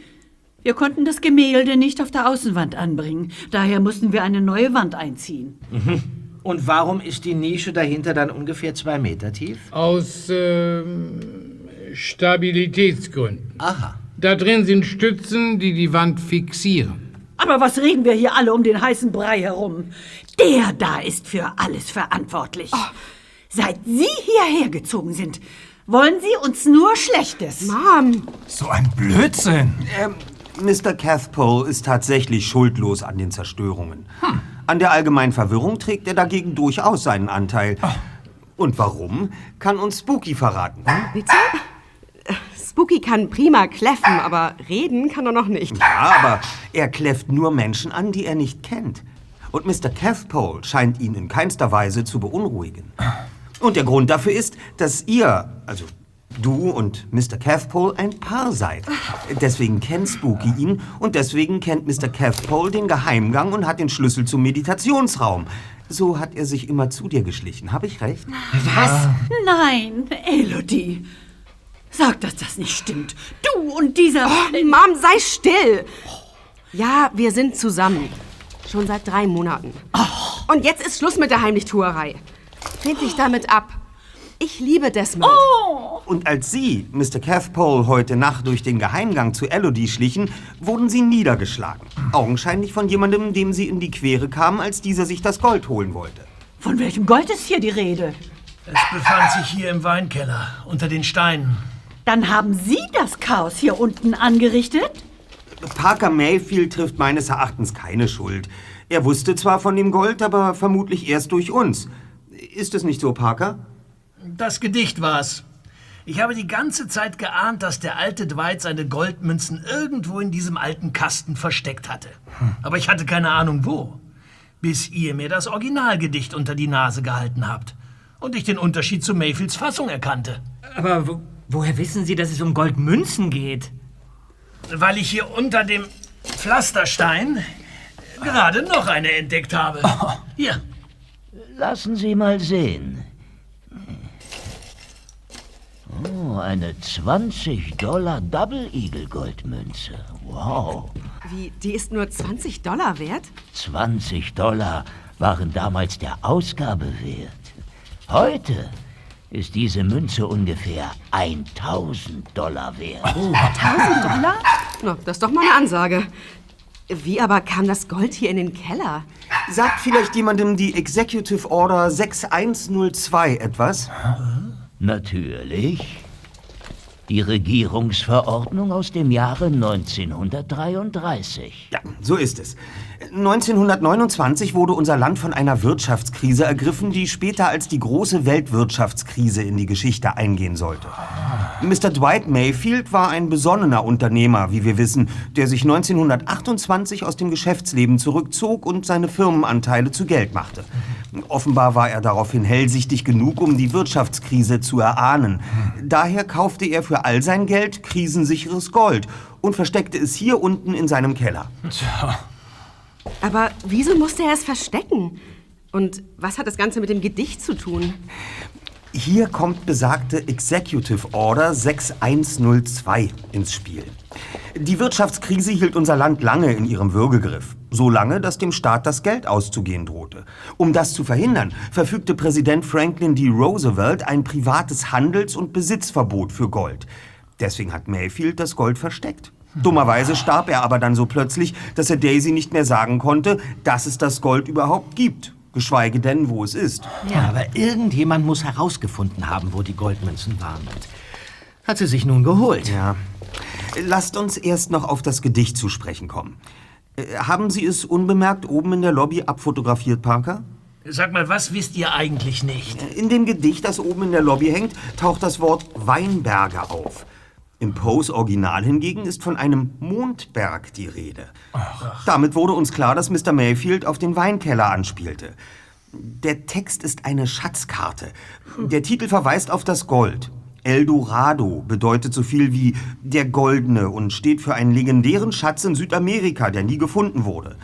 Wir konnten das Gemälde nicht auf der Außenwand anbringen. Daher mussten wir eine neue Wand einziehen. Mhm. Und warum ist die Nische dahinter dann ungefähr zwei Meter tief? Aus ähm, Stabilitätsgründen. Aha. Da drin sind Stützen, die die Wand fixieren. Aber was reden wir hier alle um den heißen Brei herum? Der da ist für alles verantwortlich. Seit Sie hierher gezogen sind, wollen Sie uns nur Schlechtes. Mom! So ein Blödsinn. Ähm, Mr. Cathpole ist tatsächlich schuldlos an den Zerstörungen. An der allgemeinen Verwirrung trägt er dagegen durchaus seinen Anteil. Und warum, kann uns Spooky verraten. Bitte? Spooky kann prima kläffen, aber reden kann er noch nicht. Ja, aber er kläfft nur Menschen an, die er nicht kennt. Und Mr. Cathpole scheint ihn in keinster Weise zu beunruhigen. Und der Grund dafür ist, dass ihr, also du und Mr. Cathpole, ein Paar seid. Deswegen kennt Spooky ihn und deswegen kennt Mr. Cathpole den Geheimgang und hat den Schlüssel zum Meditationsraum. So hat er sich immer zu dir geschlichen. Habe ich recht? Was? Nein, Elodie. Sag, dass das nicht stimmt. Du und dieser... Oh, Mom, sei still! Ja, wir sind zusammen. Schon seit drei Monaten. Und jetzt ist Schluss mit der Heimlichtuerei. Find dich damit ab. Ich liebe Desmond. Und als Sie, Mr. Cathpole, heute Nacht durch den Geheimgang zu Elodie schlichen, wurden Sie niedergeschlagen. Augenscheinlich von jemandem, dem Sie in die Quere kamen, als dieser sich das Gold holen wollte. Von welchem Gold ist hier die Rede? Es befand sich hier im Weinkeller, unter den Steinen. Dann haben Sie das Chaos hier unten angerichtet? Parker Mayfield trifft meines Erachtens keine Schuld. Er wusste zwar von dem Gold, aber vermutlich erst durch uns. Ist es nicht so, Parker? Das Gedicht war's. Ich habe die ganze Zeit geahnt, dass der alte Dwight seine Goldmünzen irgendwo in diesem alten Kasten versteckt hatte. Aber ich hatte keine Ahnung wo. Bis ihr mir das Originalgedicht unter die Nase gehalten habt. Und ich den Unterschied zu Mayfields Fassung erkannte. Aber wo, woher wissen Sie, dass es um Goldmünzen geht? Weil ich hier unter dem Pflasterstein gerade noch eine entdeckt habe. Hier. Lassen Sie mal sehen. Oh, eine 20 Dollar Double Eagle Goldmünze. Wow. Wie, die ist nur 20 Dollar wert? 20 Dollar waren damals der Ausgabe wert. Heute ist diese Münze ungefähr 1000 Dollar wert. Oh, 1000 Dollar? Na, das ist doch mal eine Ansage. Wie aber kam das Gold hier in den Keller? Sagt vielleicht jemandem die Executive Order 6102 etwas? Natürlich. Die Regierungsverordnung aus dem Jahre 1933. Ja, so ist es. 1929 wurde unser Land von einer Wirtschaftskrise ergriffen, die später als die große Weltwirtschaftskrise in die Geschichte eingehen sollte. Mr. Dwight Mayfield war ein besonnener Unternehmer, wie wir wissen, der sich 1928 aus dem Geschäftsleben zurückzog und seine Firmenanteile zu Geld machte. Offenbar war er daraufhin hellsichtig genug, um die Wirtschaftskrise zu erahnen. Daher kaufte er für all sein Geld krisensicheres Gold und versteckte es hier unten in seinem Keller. Tja. Aber wieso musste er es verstecken? Und was hat das Ganze mit dem Gedicht zu tun? Hier kommt besagte Executive Order 6102 ins Spiel. Die Wirtschaftskrise hielt unser Land lange in ihrem Würgegriff. So lange, dass dem Staat das Geld auszugehen drohte. Um das zu verhindern, verfügte Präsident Franklin D. Roosevelt ein privates Handels- und Besitzverbot für Gold. Deswegen hat Mayfield das Gold versteckt. Dummerweise starb er aber dann so plötzlich, dass er Daisy nicht mehr sagen konnte, dass es das Gold überhaupt gibt. Geschweige denn, wo es ist. Ja, aber irgendjemand muss herausgefunden haben, wo die Goldmünzen waren. Und hat sie sich nun geholt. Ja. Lasst uns erst noch auf das Gedicht zu sprechen kommen. Äh, Haben Sie es unbemerkt oben in der Lobby abfotografiert, Parker? Sag mal, was wisst ihr eigentlich nicht? In dem Gedicht, das oben in der Lobby hängt, taucht das Wort Weinberge auf. Im Poes Original hingegen ist von einem Mondberg die Rede. Damit wurde uns klar, dass Mr. Mayfield auf den Weinkeller anspielte. Der Text ist eine Schatzkarte. Der Titel verweist auf das Gold. Eldorado bedeutet so viel wie der Goldene und steht für einen legendären Schatz in Südamerika, der nie gefunden wurde.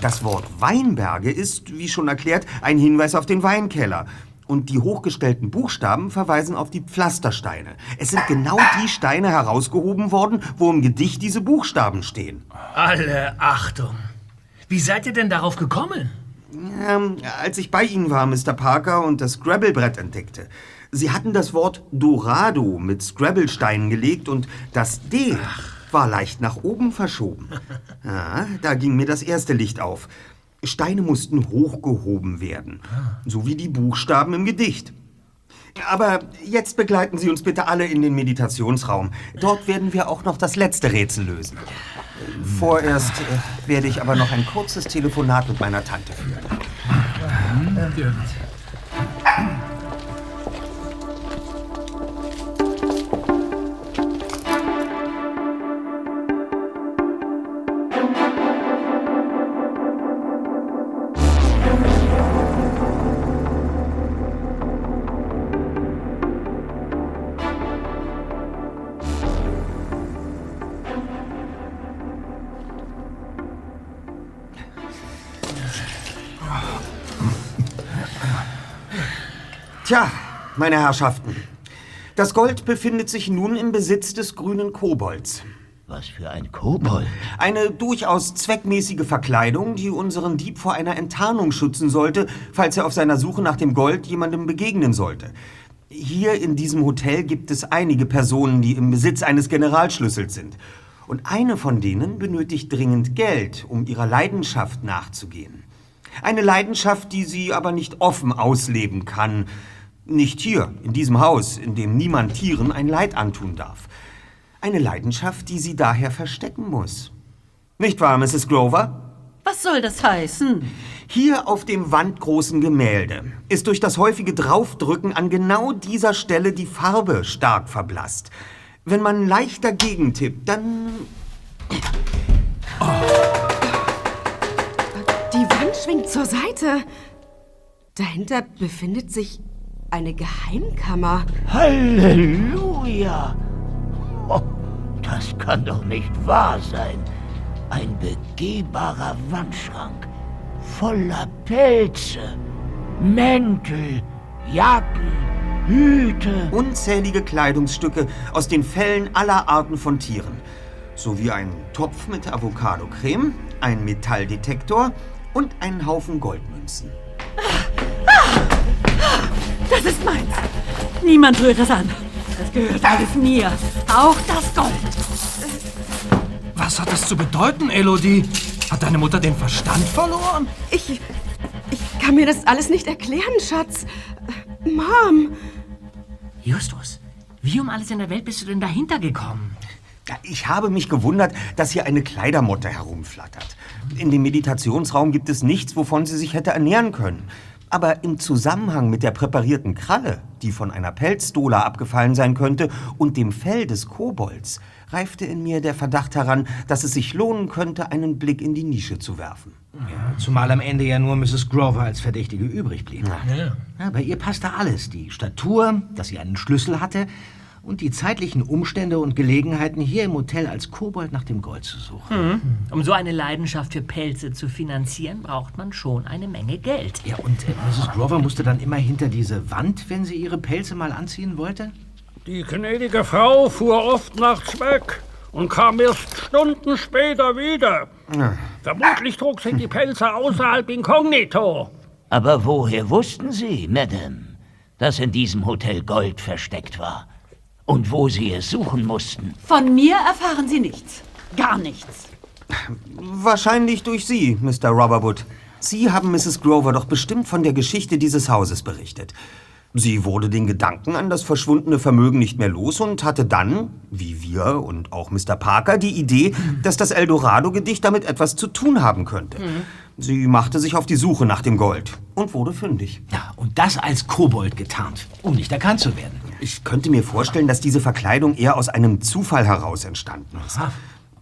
Das Wort Weinberge ist, wie schon erklärt, ein Hinweis auf den Weinkeller. Und die hochgestellten Buchstaben verweisen auf die Pflastersteine. Es sind genau die Steine herausgehoben worden, wo im Gedicht diese Buchstaben stehen. Alle Achtung. Wie seid ihr denn darauf gekommen? Ähm, als ich bei Ihnen war, Mr. Parker, und das Scrabble-Brett entdeckte. Sie hatten das Wort Dorado mit Scrabble-Steinen gelegt und das D war leicht nach oben verschoben. Ja, da ging mir das erste Licht auf. Steine mussten hochgehoben werden, so wie die Buchstaben im Gedicht. Aber jetzt begleiten Sie uns bitte alle in den Meditationsraum. Dort werden wir auch noch das letzte Rätsel lösen. Vorerst äh, werde ich aber noch ein kurzes Telefonat mit meiner Tante führen. Tja, meine Herrschaften. Das Gold befindet sich nun im Besitz des grünen Kobolds. Was für ein Kobold? Eine durchaus zweckmäßige Verkleidung, die unseren Dieb vor einer Enttarnung schützen sollte, falls er auf seiner Suche nach dem Gold jemandem begegnen sollte. Hier in diesem Hotel gibt es einige Personen, die im Besitz eines Generalschlüssels sind. Und eine von denen benötigt dringend Geld, um ihrer Leidenschaft nachzugehen. Eine Leidenschaft, die sie aber nicht offen ausleben kann. Nicht hier, in diesem Haus, in dem niemand Tieren ein Leid antun darf. Eine Leidenschaft, die sie daher verstecken muss. Nicht wahr, Mrs. Grover? Was soll das heißen? Hier auf dem wandgroßen Gemälde ist durch das häufige Draufdrücken an genau dieser Stelle die Farbe stark verblasst. Wenn man leicht dagegen tippt, dann... Wand schwingt zur Seite. Dahinter befindet sich eine Geheimkammer. Halleluja! Oh, das kann doch nicht wahr sein. Ein begehbarer Wandschrank voller Pelze, Mäntel, Jacken, Hüte. Unzählige Kleidungsstücke aus den Fellen aller Arten von Tieren. Sowie ein Topf mit Avocado-Creme, ein Metalldetektor und einen Haufen Goldmünzen. Das ist meins. Niemand rührt das an. Das gehört alles mir. Auch das Gold. Was hat das zu bedeuten, Elodie? Hat deine Mutter den Verstand verloren? Ich. Ich kann mir das alles nicht erklären, Schatz. Mom. Justus, wie um alles in der Welt bist du denn dahinter gekommen? Ja, Ich habe mich gewundert, dass hier eine Kleidermotte herumflattert. In dem Meditationsraum gibt es nichts, wovon sie sich hätte ernähren können. Aber im Zusammenhang mit der präparierten Kralle, die von einer Pelzdola abgefallen sein könnte, und dem Fell des Kobolds, reifte in mir der Verdacht heran, dass es sich lohnen könnte, einen Blick in die Nische zu werfen. Ja, zumal am Ende ja nur Mrs. Grover als Verdächtige übrig blieb. Ja, bei ihr passte alles. Die Statur, dass sie einen Schlüssel hatte und die zeitlichen Umstände und Gelegenheiten, hier im Hotel als Kobold nach dem Gold zu suchen. Hm. Um so eine Leidenschaft für Pelze zu finanzieren, braucht man schon eine Menge Geld. Ja, und äh, Mrs. Grover musste dann immer hinter diese Wand, wenn sie ihre Pelze mal anziehen wollte? Die gnädige Frau fuhr oft nachts weg und kam erst Stunden später wieder. Vermutlich trug sie die Pelze außerhalb inkognito. Aber woher wussten Sie, Madame, dass in diesem Hotel Gold versteckt war? Und wo Sie es suchen mussten? Von mir erfahren Sie nichts. Gar nichts. Wahrscheinlich durch Sie, Mr. Rubberwood. Sie haben Mrs. Grover doch bestimmt von der Geschichte dieses Hauses berichtet. Sie wurde den Gedanken an das verschwundene Vermögen nicht mehr los und hatte dann, wie wir und auch Mr. Parker, die Idee, dass das Eldorado-Gedicht damit etwas zu tun haben könnte. Sie machte sich auf die Suche nach dem Gold und wurde fündig. Ja, und das als Kobold getarnt, um nicht erkannt zu werden. Ich könnte mir vorstellen, dass diese Verkleidung eher aus einem Zufall heraus entstanden ist.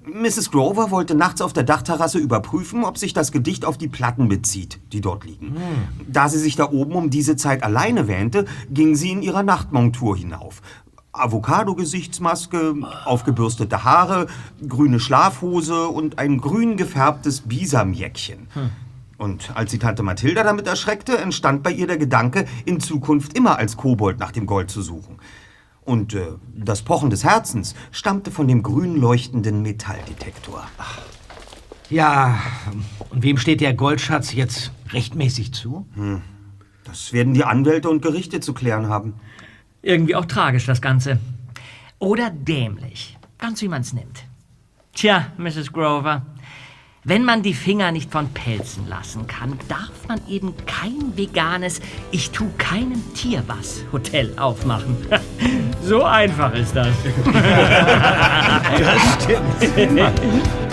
Mrs. Grover wollte nachts auf der Dachterrasse überprüfen, ob sich das Gedicht auf die Platten bezieht, die dort liegen. Da sie sich da oben um diese Zeit alleine wähnte, ging sie in ihrer Nachtmontur hinauf. Avocado-Gesichtsmaske, aufgebürstete Haare, grüne Schlafhose und ein grün gefärbtes Bisamjäckchen. Und als sie Tante Mathilda damit erschreckte, entstand bei ihr der Gedanke, in Zukunft immer als Kobold nach dem Gold zu suchen. Und äh, das Pochen des Herzens stammte von dem grün leuchtenden Metalldetektor. Ja, und wem steht der Goldschatz jetzt rechtmäßig zu? Hm. Das werden die Anwälte und Gerichte zu klären haben. Irgendwie auch tragisch, das Ganze. Oder dämlich. Ganz wie man es nimmt. Tja, Mrs. Grover, wenn man die Finger nicht von Pelzen lassen kann, darf man eben kein veganes Ich tu keinem Tier was Hotel aufmachen. so einfach ist das. Das stimmt.